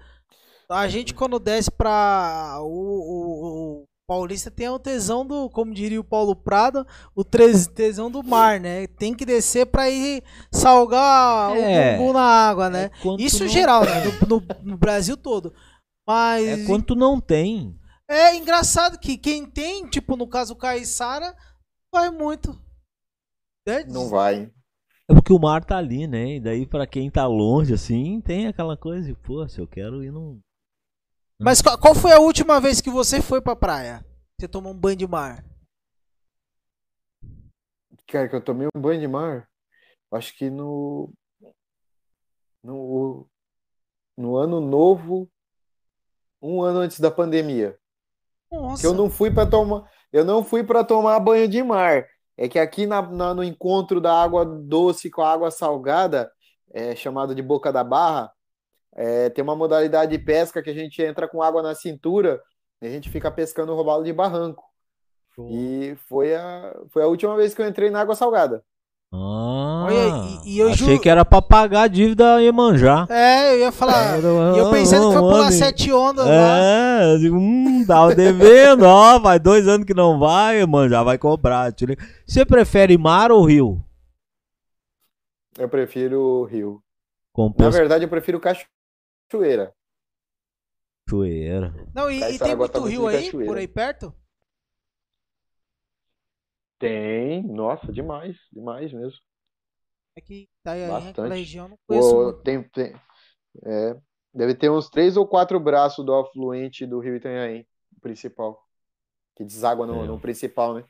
A gente quando desce pra o, o- o paulista tem o tesão do, como diria o Paulo Prado, o tesão do mar, né? Tem que descer pra ir salgar É. o bumbum na água, né? É Isso não- geral, né? No, no- no Brasil todo. Mas É quando tu não tem. É engraçado que quem tem, tipo, no caso o Caissara, vai muito. É, Não vai. É porque o mar tá ali, né? E daí pra quem tá longe, assim, tem aquela coisa de, pô, se eu quero ir num. Mas qual, qual foi a última vez que você foi pra praia? Você tomou um banho de mar? Cara, que eu tomei um banho de mar, acho que no, no, no ano novo, um ano antes da pandemia. Nossa. Que eu não fui para tomar, eu não fui para tomar banho de mar. É que aqui na, na- no encontro da água doce com a água salgada, é, chamado de Boca da Barra, é, tem uma modalidade de pesca que a gente entra com água na cintura e a gente fica pescando robalo de barranco. E foi a, foi a última vez que eu entrei na água salgada. Ah, Olha, e- e eu achei ju- que era pra pagar a dívida Iemanjá. É, eu ia falar. E eu pensando que foi pular sete ondas lá. É, eu digo, hum, tava devendo, ó, faz dois anos que não vai, Iemanjá vai cobrar. Você prefere mar ou rio? Eu prefiro o rio. Com Na verdade, eu prefiro cachoeira. cachoeira. Não, e, e tem muito tá rio aí, cachoeira. por aí perto? Tem, nossa, demais, demais mesmo. É que Itanhaém, Bastante. aquela região, não conheço muito. tem, tem, é, deve ter uns três ou quatro braços do afluente do Rio Itanhaém, o principal, que deságua no, É. no principal, né?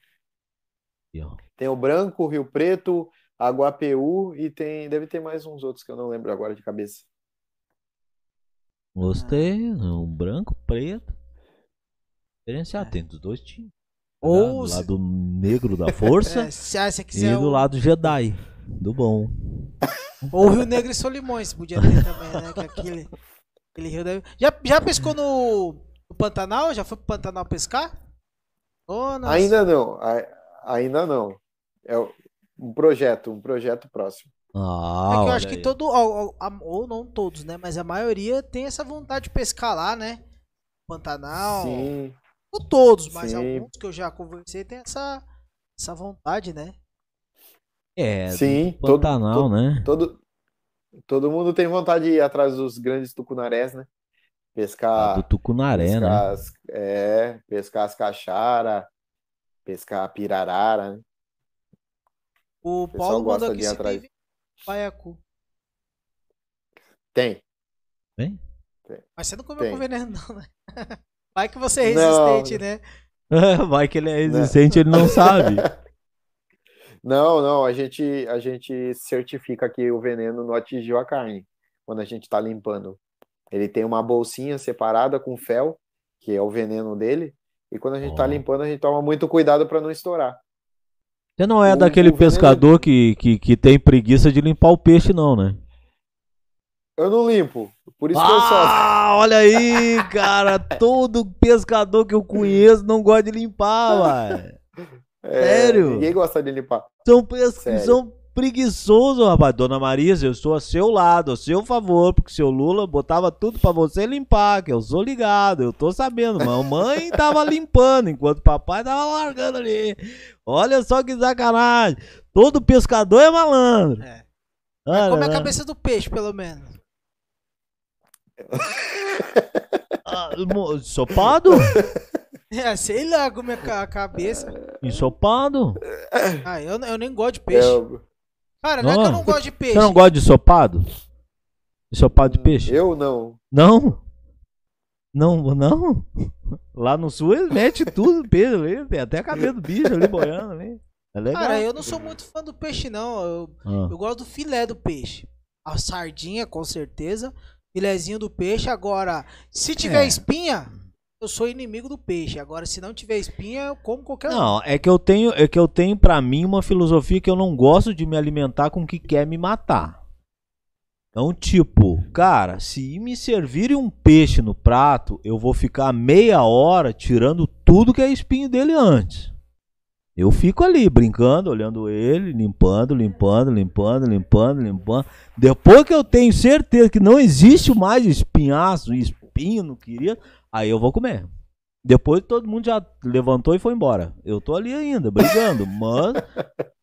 Tem o Branco, o Rio Preto, Aguapeú e tem, deve ter mais uns outros que eu não lembro agora de cabeça. Gostei, um branco, preto. Diferenciado, tem dos dois times. Ou do lado negro da força É, se ah, você e quiser. do lado Jedi, do bom. Ou Rio Negro e Solimões, podia ter também, né? Que aquele, aquele rio deve... já, já pescou no, no Pantanal? Já foi pro Pantanal pescar? Nossa. Ainda não, a- ainda não. É um projeto, um projeto próximo. Ah, É que eu acho que aí. todo, ou, ou- ou não todos, né? Mas a maioria tem essa vontade de pescar lá, né? Pantanal. Sim, Não todos, mas Sim. alguns que eu já conversei tem essa, essa vontade, né? É, sim, do todo, Pantanal, todo, né? todo, todo mundo tem vontade de ir atrás dos grandes tucunarés, né? Ah, Pescar, do Tucunaré, pescar né? as, é, pescar as caixara, pescar a pirarara, né? O pessoal Paulo gosta de ir se atrás. tem baiacu. Tem. Hein? Mas você não comeu Tem. com veneno, não, né? Vai que você é Não. resistente, né? Vai que ele é resistente, ele não sabe. Não, não, a gente, a gente certifica que o veneno não atingiu a carne quando a gente está limpando. Ele tem uma bolsinha separada com fel, que é o veneno dele, e quando a gente está limpando, a gente toma muito cuidado para não estourar. Você não é O- daquele o veneno- pescador que, que, que tem preguiça de limpar o peixe, não, né? Eu não limpo, por isso que eu só. Ah, olha aí, cara. Todo pescador que eu conheço não gosta de limpar, vai. É, sério? Ninguém gosta de limpar. São. Sério. são preguiçosos, rapaz. Dona Marisa, eu estou a seu lado, a seu favor, porque seu Lula botava tudo pra você limpar, que eu sou ligado, eu tô sabendo. Mamãe tava limpando, enquanto papai tava largando ali. Olha só que sacanagem. Todo pescador é malandro. É. Olha Come a cabeça do peixe, pelo menos. Ah, ensopado? É, sei lá, a ca- a cabeça. Ensopado? Ah, eu, eu nem gosto de peixe. Eu, Cara, não é que eu Não. não gosto de peixe. Você não gosta de ensopado? Ensopado de peixe? eu não. Não? Não, não? Lá no sul eles metem tudo, peixe ali, tem até a cabeça do bicho ali boiando ali. É legal. Cara, eu não sou muito fã do peixe, não. Eu, Ah. eu gosto do filé do peixe. A sardinha, com certeza. Filézinho do peixe. Agora, se tiver É. espinha, eu sou inimigo do peixe. Agora, se não tiver espinha, eu como qualquer um. Não, é que eu tenho, é que eu tenho para mim uma filosofia que eu não gosto de me alimentar com o que quer me matar. Então, tipo, cara, se me servirem um peixe no prato, eu vou ficar meia hora tirando tudo que é espinho dele antes. Eu fico ali brincando, olhando ele, limpando, limpando, limpando, limpando, limpando. Depois que eu tenho certeza que não existe mais espinhaço, espinho, não queria, aí eu vou comer. Depois todo mundo já levantou e foi embora. Eu tô ali ainda, brigando. Mas,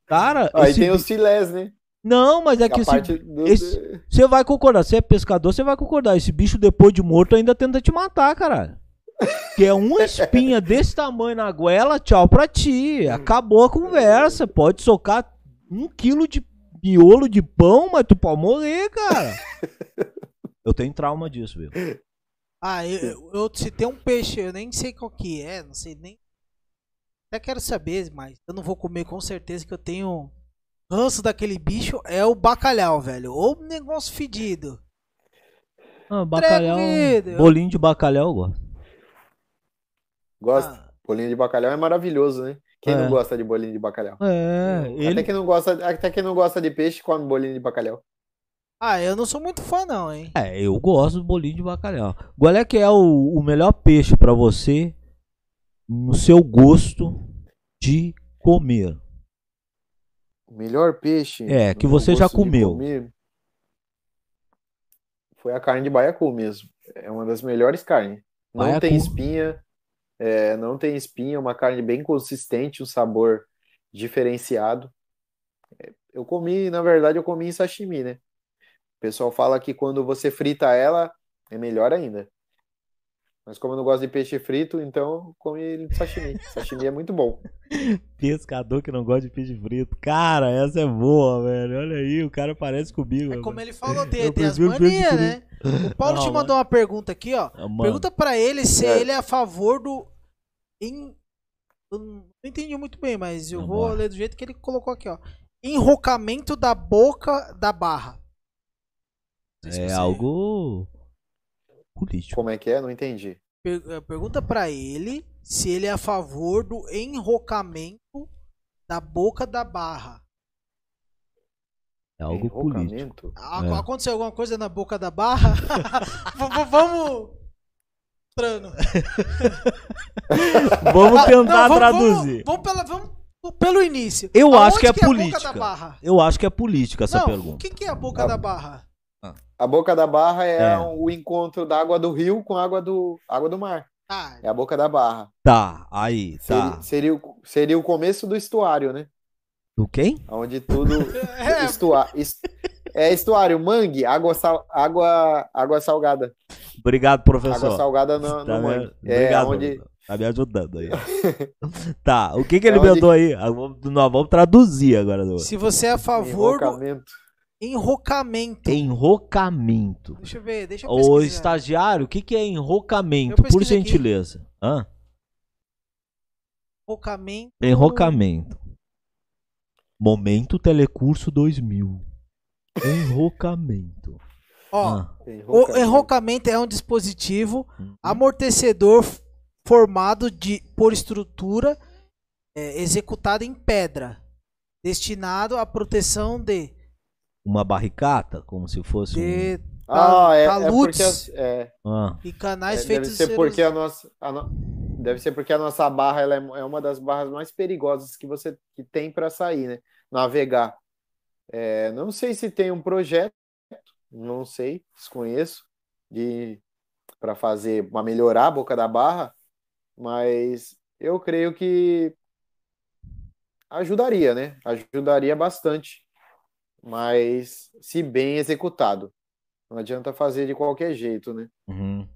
cara, Aí esse tem os filés, né? não, mas é que esse... do- esse- você vai concordar. Você é pescador, você vai concordar. Esse bicho, depois de morto, ainda tenta te matar, caralho. Que é uma espinha desse tamanho na goela, tchau pra ti. Acabou a conversa. Pode socar um quilo de miolo de pão, mas tu pode morrer, cara. Eu tenho trauma disso, viu? Ah, eu, eu, tem um peixe, eu nem sei qual que é, não sei nem. Até quero saber, mas eu não vou comer com certeza que eu tenho ranço daquele bicho. É o bacalhau, velho. Ou negócio fedido. Ah, bacalhau. Trevido. Bolinho de bacalhau eu gosto. Gosta? Ah, Bolinho de bacalhau é maravilhoso, né? Quem É. não gosta de bolinho de bacalhau? É, Até ele. quem não gosta, até quem não gosta de peixe come bolinho de bacalhau. ah, eu não sou muito fã, não, hein? É, eu gosto do bolinho de bacalhau. Qual é que é o, o melhor peixe pra você no seu gosto de comer? O melhor peixe. É, que você já comeu. Foi a carne de baiacu mesmo. É uma das melhores carnes. Não Baiacu. tem espinha. É, não tem espinha, uma carne bem consistente, um sabor diferenciado. É, Eu comi, na verdade, eu comi em sashimi, né? O pessoal fala que quando você frita ela, é melhor ainda. Mas como eu não gosto de peixe frito, então ele em sashimi. Sashimi é muito bom. Pescador que não gosta de peixe frito. Cara, essa é boa, velho. Olha aí, o cara parece comigo. É como ele falou, tem, tem as manias, né? O Paulo te Não, mandou uma pergunta aqui, ó. Ah, mano, Pergunta pra ele se É. ele é a favor do. Eu não entendi muito bem, mas eu vou Vambora. ler do jeito que ele colocou aqui, ó. Enrocamento da boca da barra. Não se É você- algo político. Como é que é? Não entendi. Per- eh, Pergunta pra ele se ele é a favor do enrocamento da boca da barra. É algo político. A- É. Aconteceu alguma coisa na boca da barra? Vamos. Trano. Vamos tentar Não, vamos- traduzir. Vamos, vamos pela- vamos pelo início. Eu Aonde acho que é a boca política. da barra? Eu acho que é política essa Não, pergunta. o que, que é a boca Ah. da barra? A boca da barra é, É. o encontro da água do rio com a água do, água do mar. Ah, É a boca da barra. Tá, aí, tá. Seria, seria, o, seria o começo do estuário, né? Do quem? Onde tudo. é, estua, es- é estuário, mangue, água, sal, água, água salgada. Obrigado, professor. Água salgada no, no Tá me- mangue. É Obrigado, onde. Tá me ajudando aí. tá, o que que ele É onde- aí? Ah, vamos- Nós vamos traduzir agora. do- se você é a favor do Enrocamento. enrocamento. Enrocamento. Deixa eu ver, deixa eu pesquisar. estagiário, o que que é enrocamento? Por aqui. gentileza. Hã? Enrocamento. Enrocamento. Momento Telecurso 2000. Enrocamento. Ó, Ah, o Enrocamento. enrocamento é um dispositivo uhum. amortecedor formado de, por estrutura é, executada em pedra, destinado à proteção de, Uma barricata, como se fosse de Ah, é, é porque. as- É, um. Ah, e canais é, deve feitos ser de porque a nossa. a no- Deve ser porque a nossa barra ela é, é uma das barras mais perigosas que você que tem para sair, né? Navegar. É, não sei se tem um projeto, não sei, desconheço, de para fazer, para melhorar a boca da barra, mas eu creio que ajudaria, né? Ajudaria bastante, mas se bem executado. Não adianta fazer de qualquer jeito, né? uhum.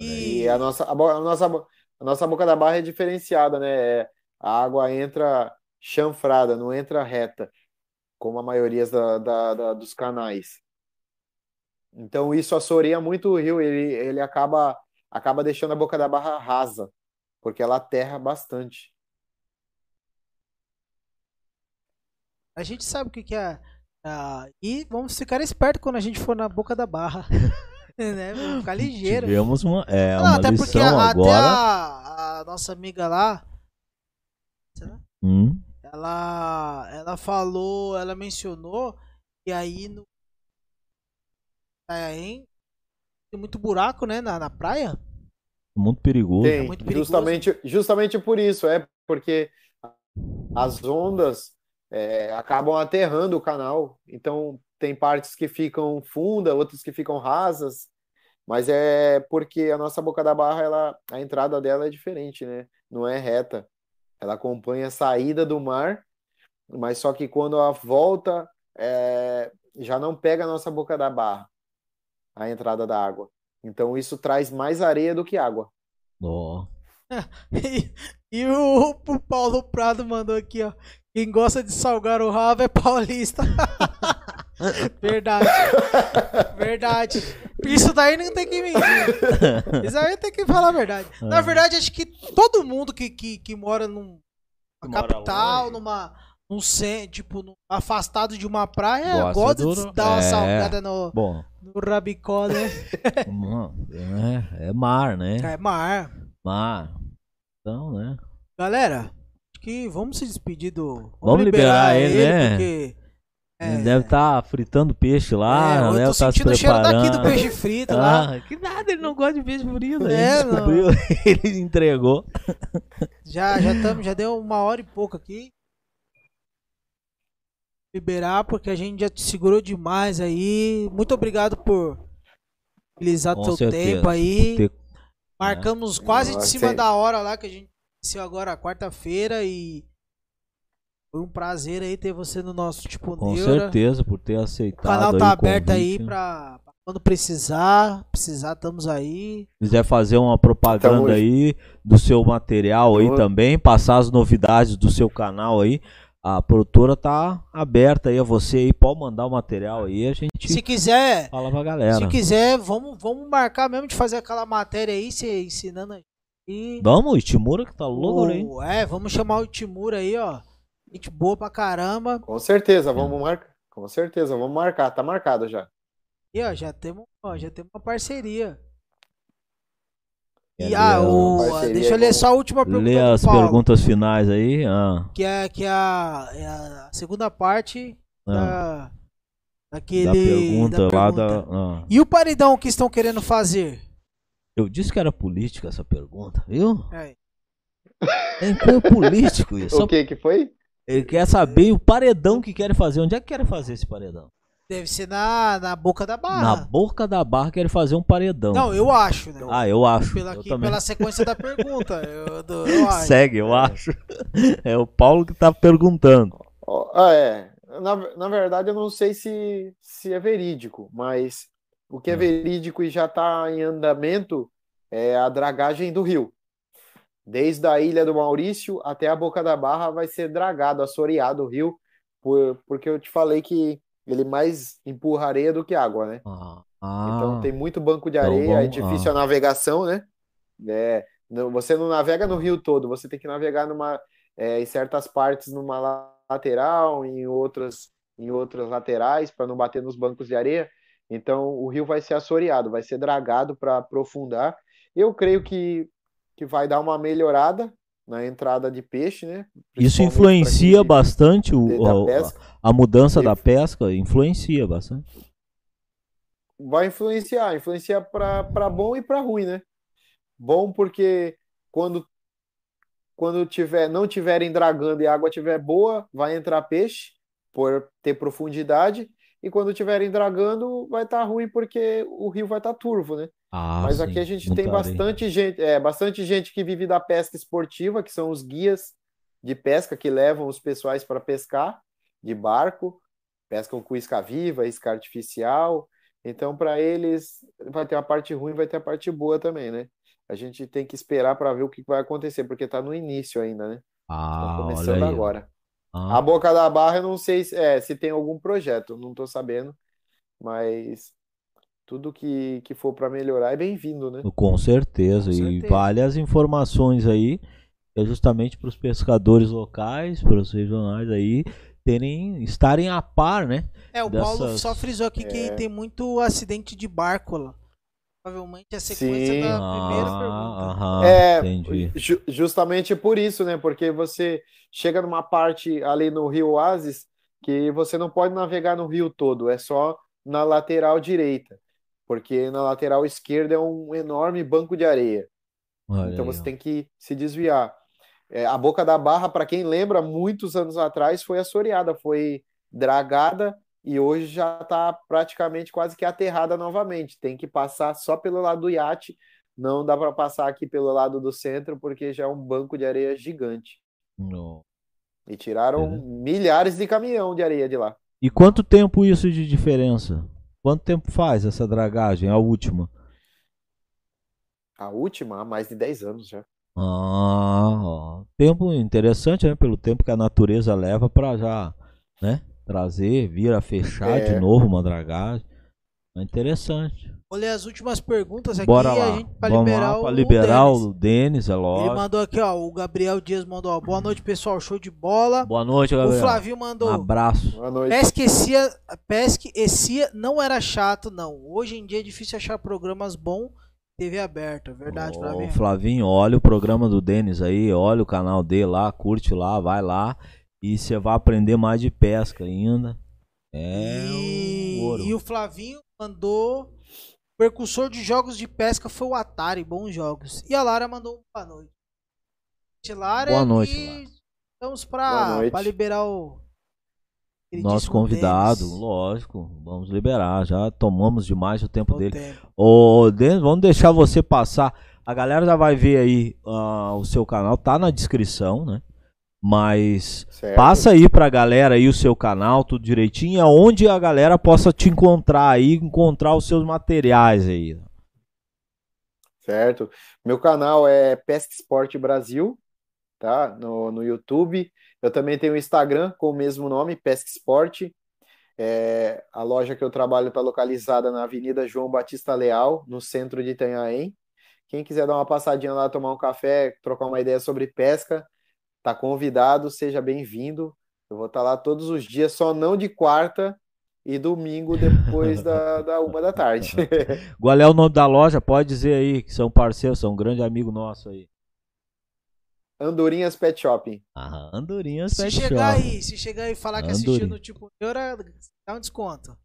E E a nossa, a, a nossa, a nossa boca da barra é diferenciada, né? É, a água entra chanfrada, não entra reta, como a maioria da, da- da- dos canais. Então isso assoreia muito o rio, ele, ele acaba, acaba deixando a boca da barra rasa, porque ela aterra bastante. A gente sabe o que, que é. Ah, e vamos ficar esperto quando a gente for na boca da barra. né? Vamos ficar ligeiro. Tivemos uma, é, Não, uma até porque lição a- até agora. a, a nossa amiga lá, Hum, ela, ela falou, ela mencionou que aí no Itanhaém tem muito buraco, né, na, na praia. muito perigoso. Tem, É muito perigoso. justamente, justamente por isso, é porque as ondas é, acabam aterrando o canal, então tem partes que ficam fundas, outras que ficam rasas, mas é porque a nossa Boca da Barra, ela, a entrada dela é diferente, né? Não é reta. Ela acompanha a saída do mar, mas só que quando a volta é, já não pega a nossa Boca da Barra, a entrada da água. Então isso traz mais areia do que água. Ó, E, e o, o Paulo Prado mandou aqui, ó. Quem gosta de salgar o rabo é paulista. Verdade. Verdade. Isso daí não tem que mentir. Isso aí tem que falar a verdade. Na Ah. verdade, acho que todo mundo que, que, que mora numa mora capital, longe. num num centro, tipo, num- afastado de uma praia, Gosta gosta de dar uma é. salgada no, Bom, no rabicó, né? é, é mar, né? É mar. Mar. Então, né? Galera, que vamos se despedir do. Vamos liberar ele, né? Porque. é, Ele deve estar fritando peixe lá, é, eu deve tô estar se sentindo o cheiro daqui preparando. do peixe frito lá. Ah, que nada, ele não gosta de peixe frito. É, ele descobriu, ele entregou. Já, já, tamo, já deu uma hora e pouco aqui. Liberar, porque a gente já te segurou demais aí. Muito obrigado por utilizar Com teu certeza, tempo aí. ter- Marcamos quase de cima da hora lá, que a gente iniciou agora quarta-feira e. Foi um prazer aí ter você no nosso tipo Com Neura. certeza, por ter O aceitado. canal aí tá o aberto aí pra pra quando precisar. Precisar, estamos aí. quiser fazer uma propaganda aí do seu material aí também, passar as novidades do seu canal aí, a produtora tá aberta aí a você aí, pode mandar o material aí, a gente Se quiser, fala pra galera. se quiser, vamos, vamos marcar mesmo de fazer aquela matéria aí, se ensinando a gente. Vamos, Itimura que tá louco aí. O- É, vamos chamar o Timur aí, ó. Gente boa pra caramba. Com certeza, vamos marcar. Com certeza, vamos marcar. Tá marcado já. E ó, já temos, ó, já temos uma parceria. E ah, o, Parceria deixa eu é ler só a última pergunta Lê do as Paulo, perguntas finais aí. Ah, que é que é a, é a segunda parte ah, da, daquele da pergunta da lá pergunta. da. ah. E o paredão que estão querendo fazer? Eu disse que era política essa pergunta, viu? É, Tem cunho político isso. O que que foi? Ele quer saber o paredão que querem fazer. Onde é que querem fazer esse paredão? deve ser na, na boca da Na barra. boca da barra querem fazer um paredão. Não, eu acho, né? Ah, eu acho. pela, eu aqui, pela sequência da pergunta. Eu, do- eu acho. Segue, eu acho. É o Paulo que tá perguntando. Ah, é. Na, na verdade, eu não sei se, se é verídico, mas o que é Hum. verídico e já está em andamento é a dragagem do rio. Desde a Ilha do Maurício até a Boca da Barra vai ser dragado, assoreado o rio, por, porque eu te falei que ele mais empurra areia do que água, né? Ah, Então tem muito banco de Então areia, é vamos- difícil a navegação, né? É, não- você não navega no rio todo, você tem que navegar numa, é, em certas partes numa la- lateral, em outras, em outras laterais, para não bater nos bancos de areia. Então o rio vai ser assoreado, vai ser dragado para aprofundar. Eu creio que, que vai dar uma melhorada na entrada de peixe, né? Isso influencia bastante o, de- pesca. a mudança E- da pesca, influencia bastante. vai influenciar, influencia para bom e para ruim, né? Bom porque quando quando tiver não tiverem dragando e a água tiver boa, vai entrar peixe por ter profundidade, e quando tiverem dragando vai estar ruim porque o rio vai estar turvo, né? Ah, Mas sim, aqui a gente tem bastante gente, é, bastante gente que vive da pesca esportiva, que são os guias de pesca que levam os pessoais para pescar de barco, pescam com isca viva, isca artificial. Então, para eles, vai ter a parte ruim, vai ter a parte boa também, né? A gente tem que esperar para ver o que vai acontecer, porque está no início ainda, né? Está Ah, olha começando agora. Ah, A Boca da Barra, eu não sei se, é, se tem algum projeto, não estou sabendo, mas tudo que, que for para melhorar é bem-vindo, né? com certeza. Com E certeza. vale as informações aí, é justamente para os pescadores locais, para os regionais aí, terem, estarem a par, né? É, o Paulo Dessas- só frisou aqui que É. tem muito acidente de barco lá. Provavelmente a sequência Sim. da primeira pergunta. Ah, aham, É, entendi. Ju- justamente por isso, né? Porque você chega numa parte ali no Rio Oasis que você não pode navegar no rio todo, é só na lateral direita, porque na lateral esquerda é um enorme banco de areia. Olha Então aí, você ó. tem que se desviar. É, a Boca da Barra, para quem lembra, muitos anos atrás foi assoreada, foi dragada e hoje já está praticamente quase que aterrada novamente. Tem que passar só pelo lado do iate, não dá para passar aqui pelo lado do centro, porque já é um banco de areia gigante. No- E tiraram Uhum. milhares de caminhão de areia de lá. E quanto tempo isso de diferença? Quanto tempo faz essa dragagem, a última? A última, há mais de 10 anos já. Ah, ó. tempo interessante, né? Pelo tempo que a natureza leva pra já, né? Trazer, vir a fechar de É. novo uma dragagem. É interessante. Vou ler as últimas perguntas aqui Bora a lá. gente, pra Vamos liberar lá o pra liberar Denis. o Denis, é Ele lógico. mandou aqui, ó, o Gabriel Dias mandou, ó, boa noite, pessoal, show de bola. Boa noite, O Gabriel. Flavio Um mandou, abraço. Boa noite. pesca e Cia, pesca e Cia não era chato, não. Hoje em dia é difícil achar programas bons TV aberta, verdade, Ô, Flavio? Flavinho, olha o programa do Denis aí, olha o canal dele lá, curte lá, vai lá e você vai aprender mais de pesca ainda. É E, um ouro. e o Flavinho mandou. O percussor de jogos de pesca foi o Atari, bons jogos. E a Lara mandou um boa noite. Lara, Boa noite, e Lara. Estamos pra liberar o. Nosso convidado, lógico, vamos liberar, já tomamos demais o tempo O dele. tempo. Ô, Denis, vamos deixar você passar. A galera já vai ver aí ah, o seu canal, tá na descrição, né? Mas Certo. passa aí pra galera aí o seu canal, tudo direitinho, aonde a galera possa te encontrar aí, encontrar os seus materiais aí. Certo. Meu canal é Pesca Esporte Brasil, tá? No, no YouTube. Eu também tenho o Instagram com o mesmo nome, Pesca Esporte. É, a loja que eu trabalho está localizada na Avenida João Batista Leal, no centro de Itanhaém. Quem quiser dar uma passadinha lá, tomar um café, trocar uma ideia sobre pesca, tá convidado, seja bem-vindo. Eu vou estar lá todos os dias, só não de quarta e domingo depois da, da uma da tarde. Qual é o nome da loja? Pode dizer aí, que são parceiros, são um grande amigo nosso aí. Andorinhas Pet Shopping. Ah, Andorinhas Se Pet chegar Shop. aí, se chegar aí e falar que assistiu no tipo Eura, dá um desconto.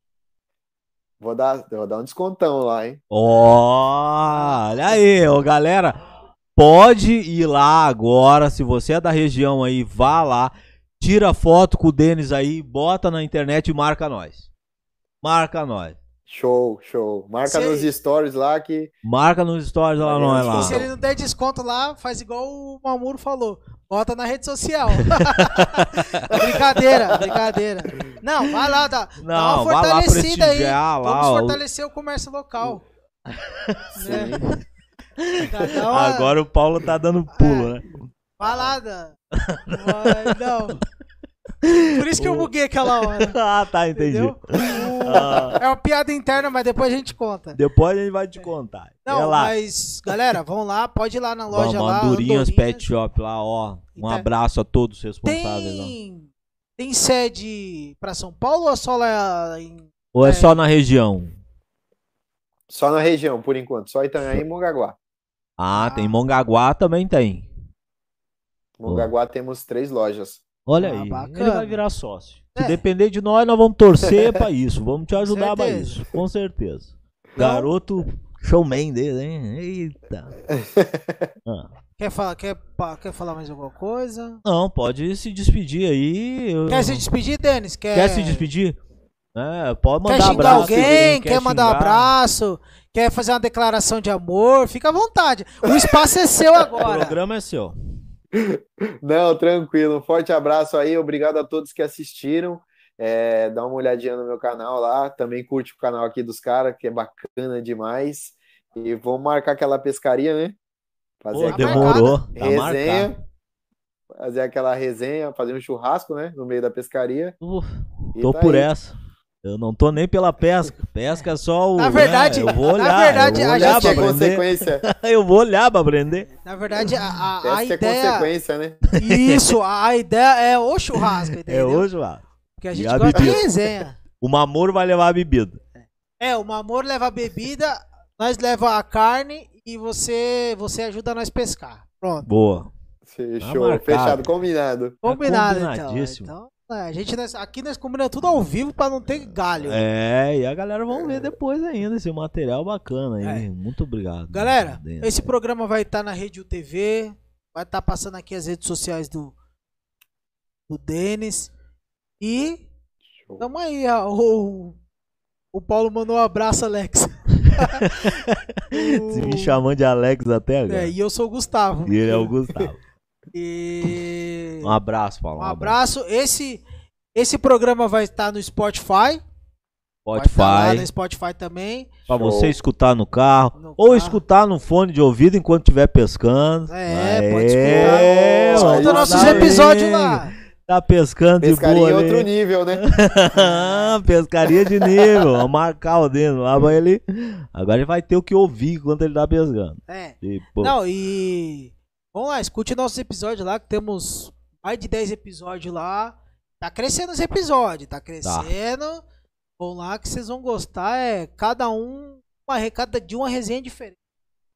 Vou dar, vou dar um descontão lá, hein? Olha aí, ô galera. Pode ir lá agora, se você é da região aí, vá lá, tira foto com o Denis aí, bota na internet e marca nós. Marca nós. Show, show. Marca Se- nos stories lá que Marca nos stories lá, nós show. lá. Se ele não der desconto lá, faz igual o Mamuro falou. Bota na rede social. brincadeira, brincadeira. Não, vai lá, dá, dá Não, uma vai lá fortalecida aí. lá. Vamos ó. fortalecer o comércio local. né? Dá- dá uma- Agora o Paulo tá dando pulo, né? Lá, dá. Vai, não. Por isso que eu buguei aquela hora. ah, tá, entendi. Entendeu? O- Ah. É uma piada interna, mas depois a gente conta. Depois a gente vai te contar. Não, é lá. mas, galera, vamos lá, pode ir lá na loja Vamos, lá. Andorinhas Andorinhas. Pet Shop lá, ó. Um Tá. abraço a todos os responsáveis. Tem, tem sede pra São Paulo ou é só lá em. Ou é É. só na região? só na região, por enquanto, só Itanhaém e Mongaguá. Ah, tem Mongaguá também tem. Mongaguá temos três lojas. Olha Ah, aí, bacana. ele vai virar sócio. Se É. depender de nós, nós vamos torcer pra isso. Vamos te ajudar pra certeza. isso, com certeza. Garoto showman dele, hein? Eita. Ah. Quer falar, quer, quer falar mais alguma coisa? Não, pode se despedir aí. eu- Quer se despedir, Denis? Quer, Quer se despedir? É, pode Quer mandar xingar abraço. alguém? quem Quer, mandar um xingar. abraço? Quer fazer uma declaração de amor? Fica à vontade. O espaço é seu O agora. programa é seu. Não, tranquilo. Um forte abraço aí. Obrigado a todos que assistiram. É, dá uma olhadinha no meu canal lá. Também curte o canal aqui dos caras, que é bacana demais. E vamos marcar aquela pescaria, né? Fazer Pô, aquela demorou. Tá resenha. marcado. Fazer aquela resenha, fazer um churrasco, né? No meio da pescaria. E tô tá por aí. essa. Eu não tô nem pela pesca. Pesca é só o. Na verdade- né? eu vou na olhar. verdade, eu vou a olhar gente é aprender. consequência. eu vou olhar pra aprender. Na verdade, a, a, a é ideia. consequência, né? Isso, a, a ideia é o churrasco. É Entendeu? hoje lá. Porque a gente a gosta de resenha. O Mamoro vai levar a bebida. É, o Mamor leva a bebida, nós leva a carne e você, você ajuda nós pescar. Pronto. Boa. Fechou, marcado. fechado, combinado. Combinado, então. combinadíssimo. Então, é, a gente, nós- aqui nós combinamos tudo ao vivo pra não ter galho. É, e a galera vão ver depois ainda esse material bacana aí. É. Muito obrigado. Galera, Denis. esse programa vai estar na Rede UTV, vai estar passando aqui as redes sociais do, do Denis. E Show. tamo aí, o, o Paulo mandou um abraço, Alex. Se me chamando de Alex até agora. É, e eu sou o Gustavo. E ele é o Gustavo. E... Um abraço, Paulo. Um abraço. Esse, esse programa vai estar no Spotify. Vai estar lá Spotify. no Spotify também. Pra Show. você escutar no carro. No ou carro. escutar no fone de ouvido enquanto estiver pescando. É, Aê, pode escutar. mano, Escuta nossos tá episódios bem. lá. Tá pescando de Pescaria boa em ali. outro nível, né? Pescaria de nível. Marcar o dedo lá pra ele. Agora ele vai ter o que ouvir enquanto ele tá pescando. É. E, pô, Não, e. Vamos lá, escute nossos episódios lá, que temos mais de 10 episódios lá. Tá crescendo os episódios, tá crescendo. Vamos lá que vocês vão gostar. É cada um uma recada de uma resenha diferente.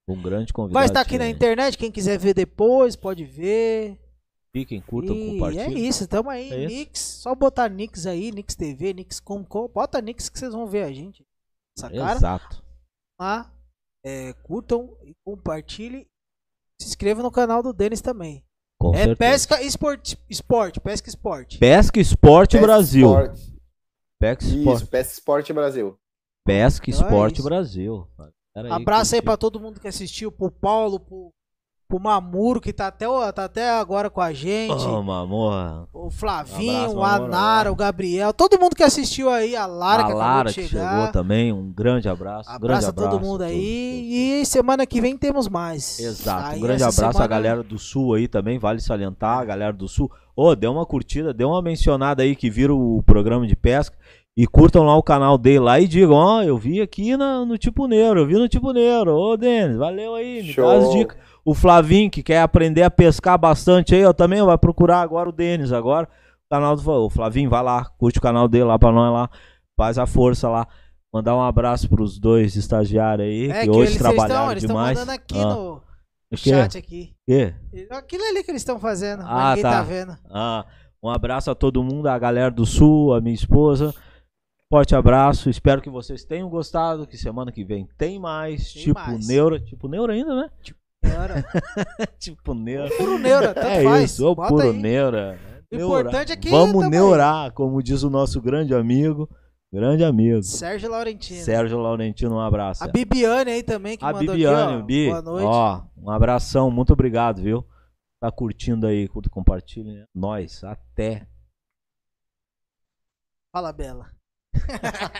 um grande convidado. Vai estar aqui na internet, quem quiser ver depois, pode ver. Fiquem, curtam, E é compartilhem. isso, tamo aí, É? Nix. Só botar Nix aí, Nix TV, Nix Comco. Bota Nix que vocês vão ver a gente. Essa cara Exato. lá. É, curtam e compartilhem. Se inscreva no canal do Denis também. Com é certeza. Pesca Esporte. Esporte, Pesca Esporte. Pesca Esporte Pesca Brasil. Esporte. Pesca Isso, Esporte. Pesca Esporte Brasil. Pesca Então é Esporte isso. Brasil. Abraço aí que- pra todo mundo que assistiu, pro Paulo, pro, pro Mamuro, que tá até, tá até agora com a gente. Ô, mamor. O Flavinho, Abraço, o Anara, abraço. o Gabriel, todo mundo que assistiu aí, a Lara a que Lara que chegou também. Um grande abraço. um grande Abraço a abraço todo mundo a todos, aí. E semana que vem temos mais. Exato. Aí um grande abraço à semana- galera do Sul aí também, vale salientar, a galera do Sul. Ô, dê uma curtida, dê uma mencionada aí que viram o programa de pesca e curtam lá o canal dele lá e digam, ó, eu vi aqui na- no Tipo Neuro, eu vi no Tipo Neuro. Ô, Denis, valeu aí, me dá as dicas. O Flavinho, que quer aprender a pescar bastante aí, ó, também vai procurar agora o Denis agora. O canal do o Flavinho, vai lá, curte o canal dele lá pra nós lá, faz a força lá. Mandar um abraço pros dois estagiários aí, É que, que hoje eles trabalharam estão demais. mandando aqui Ah, no, o chat aqui. quê? Aquilo ali que eles estão fazendo, Ah, ninguém tá. tá. vendo. Ah, um abraço a todo mundo, a galera do Sul, a minha esposa. Forte abraço, espero que vocês tenham gostado, que semana que vem tem mais, Tem tipo mais. Neura, tipo Neura ainda, né? Era. tipo Neura. Puro neura, tanto é faz. isso, ô puro aí. Neura. O Neurar. importante é que Vamos tamo aí. neurar, como diz o nosso grande amigo, grande amigo, Sérgio Laurentino. Sérgio Laurentino, um abraço. A Bibiane aí também, que A mandou Bibiane, aqui, ó. Bi, Boa noite. ó, um abração, muito obrigado, viu? Tá curtindo aí, curta, compartilha. Nós, até. Fala, Bela.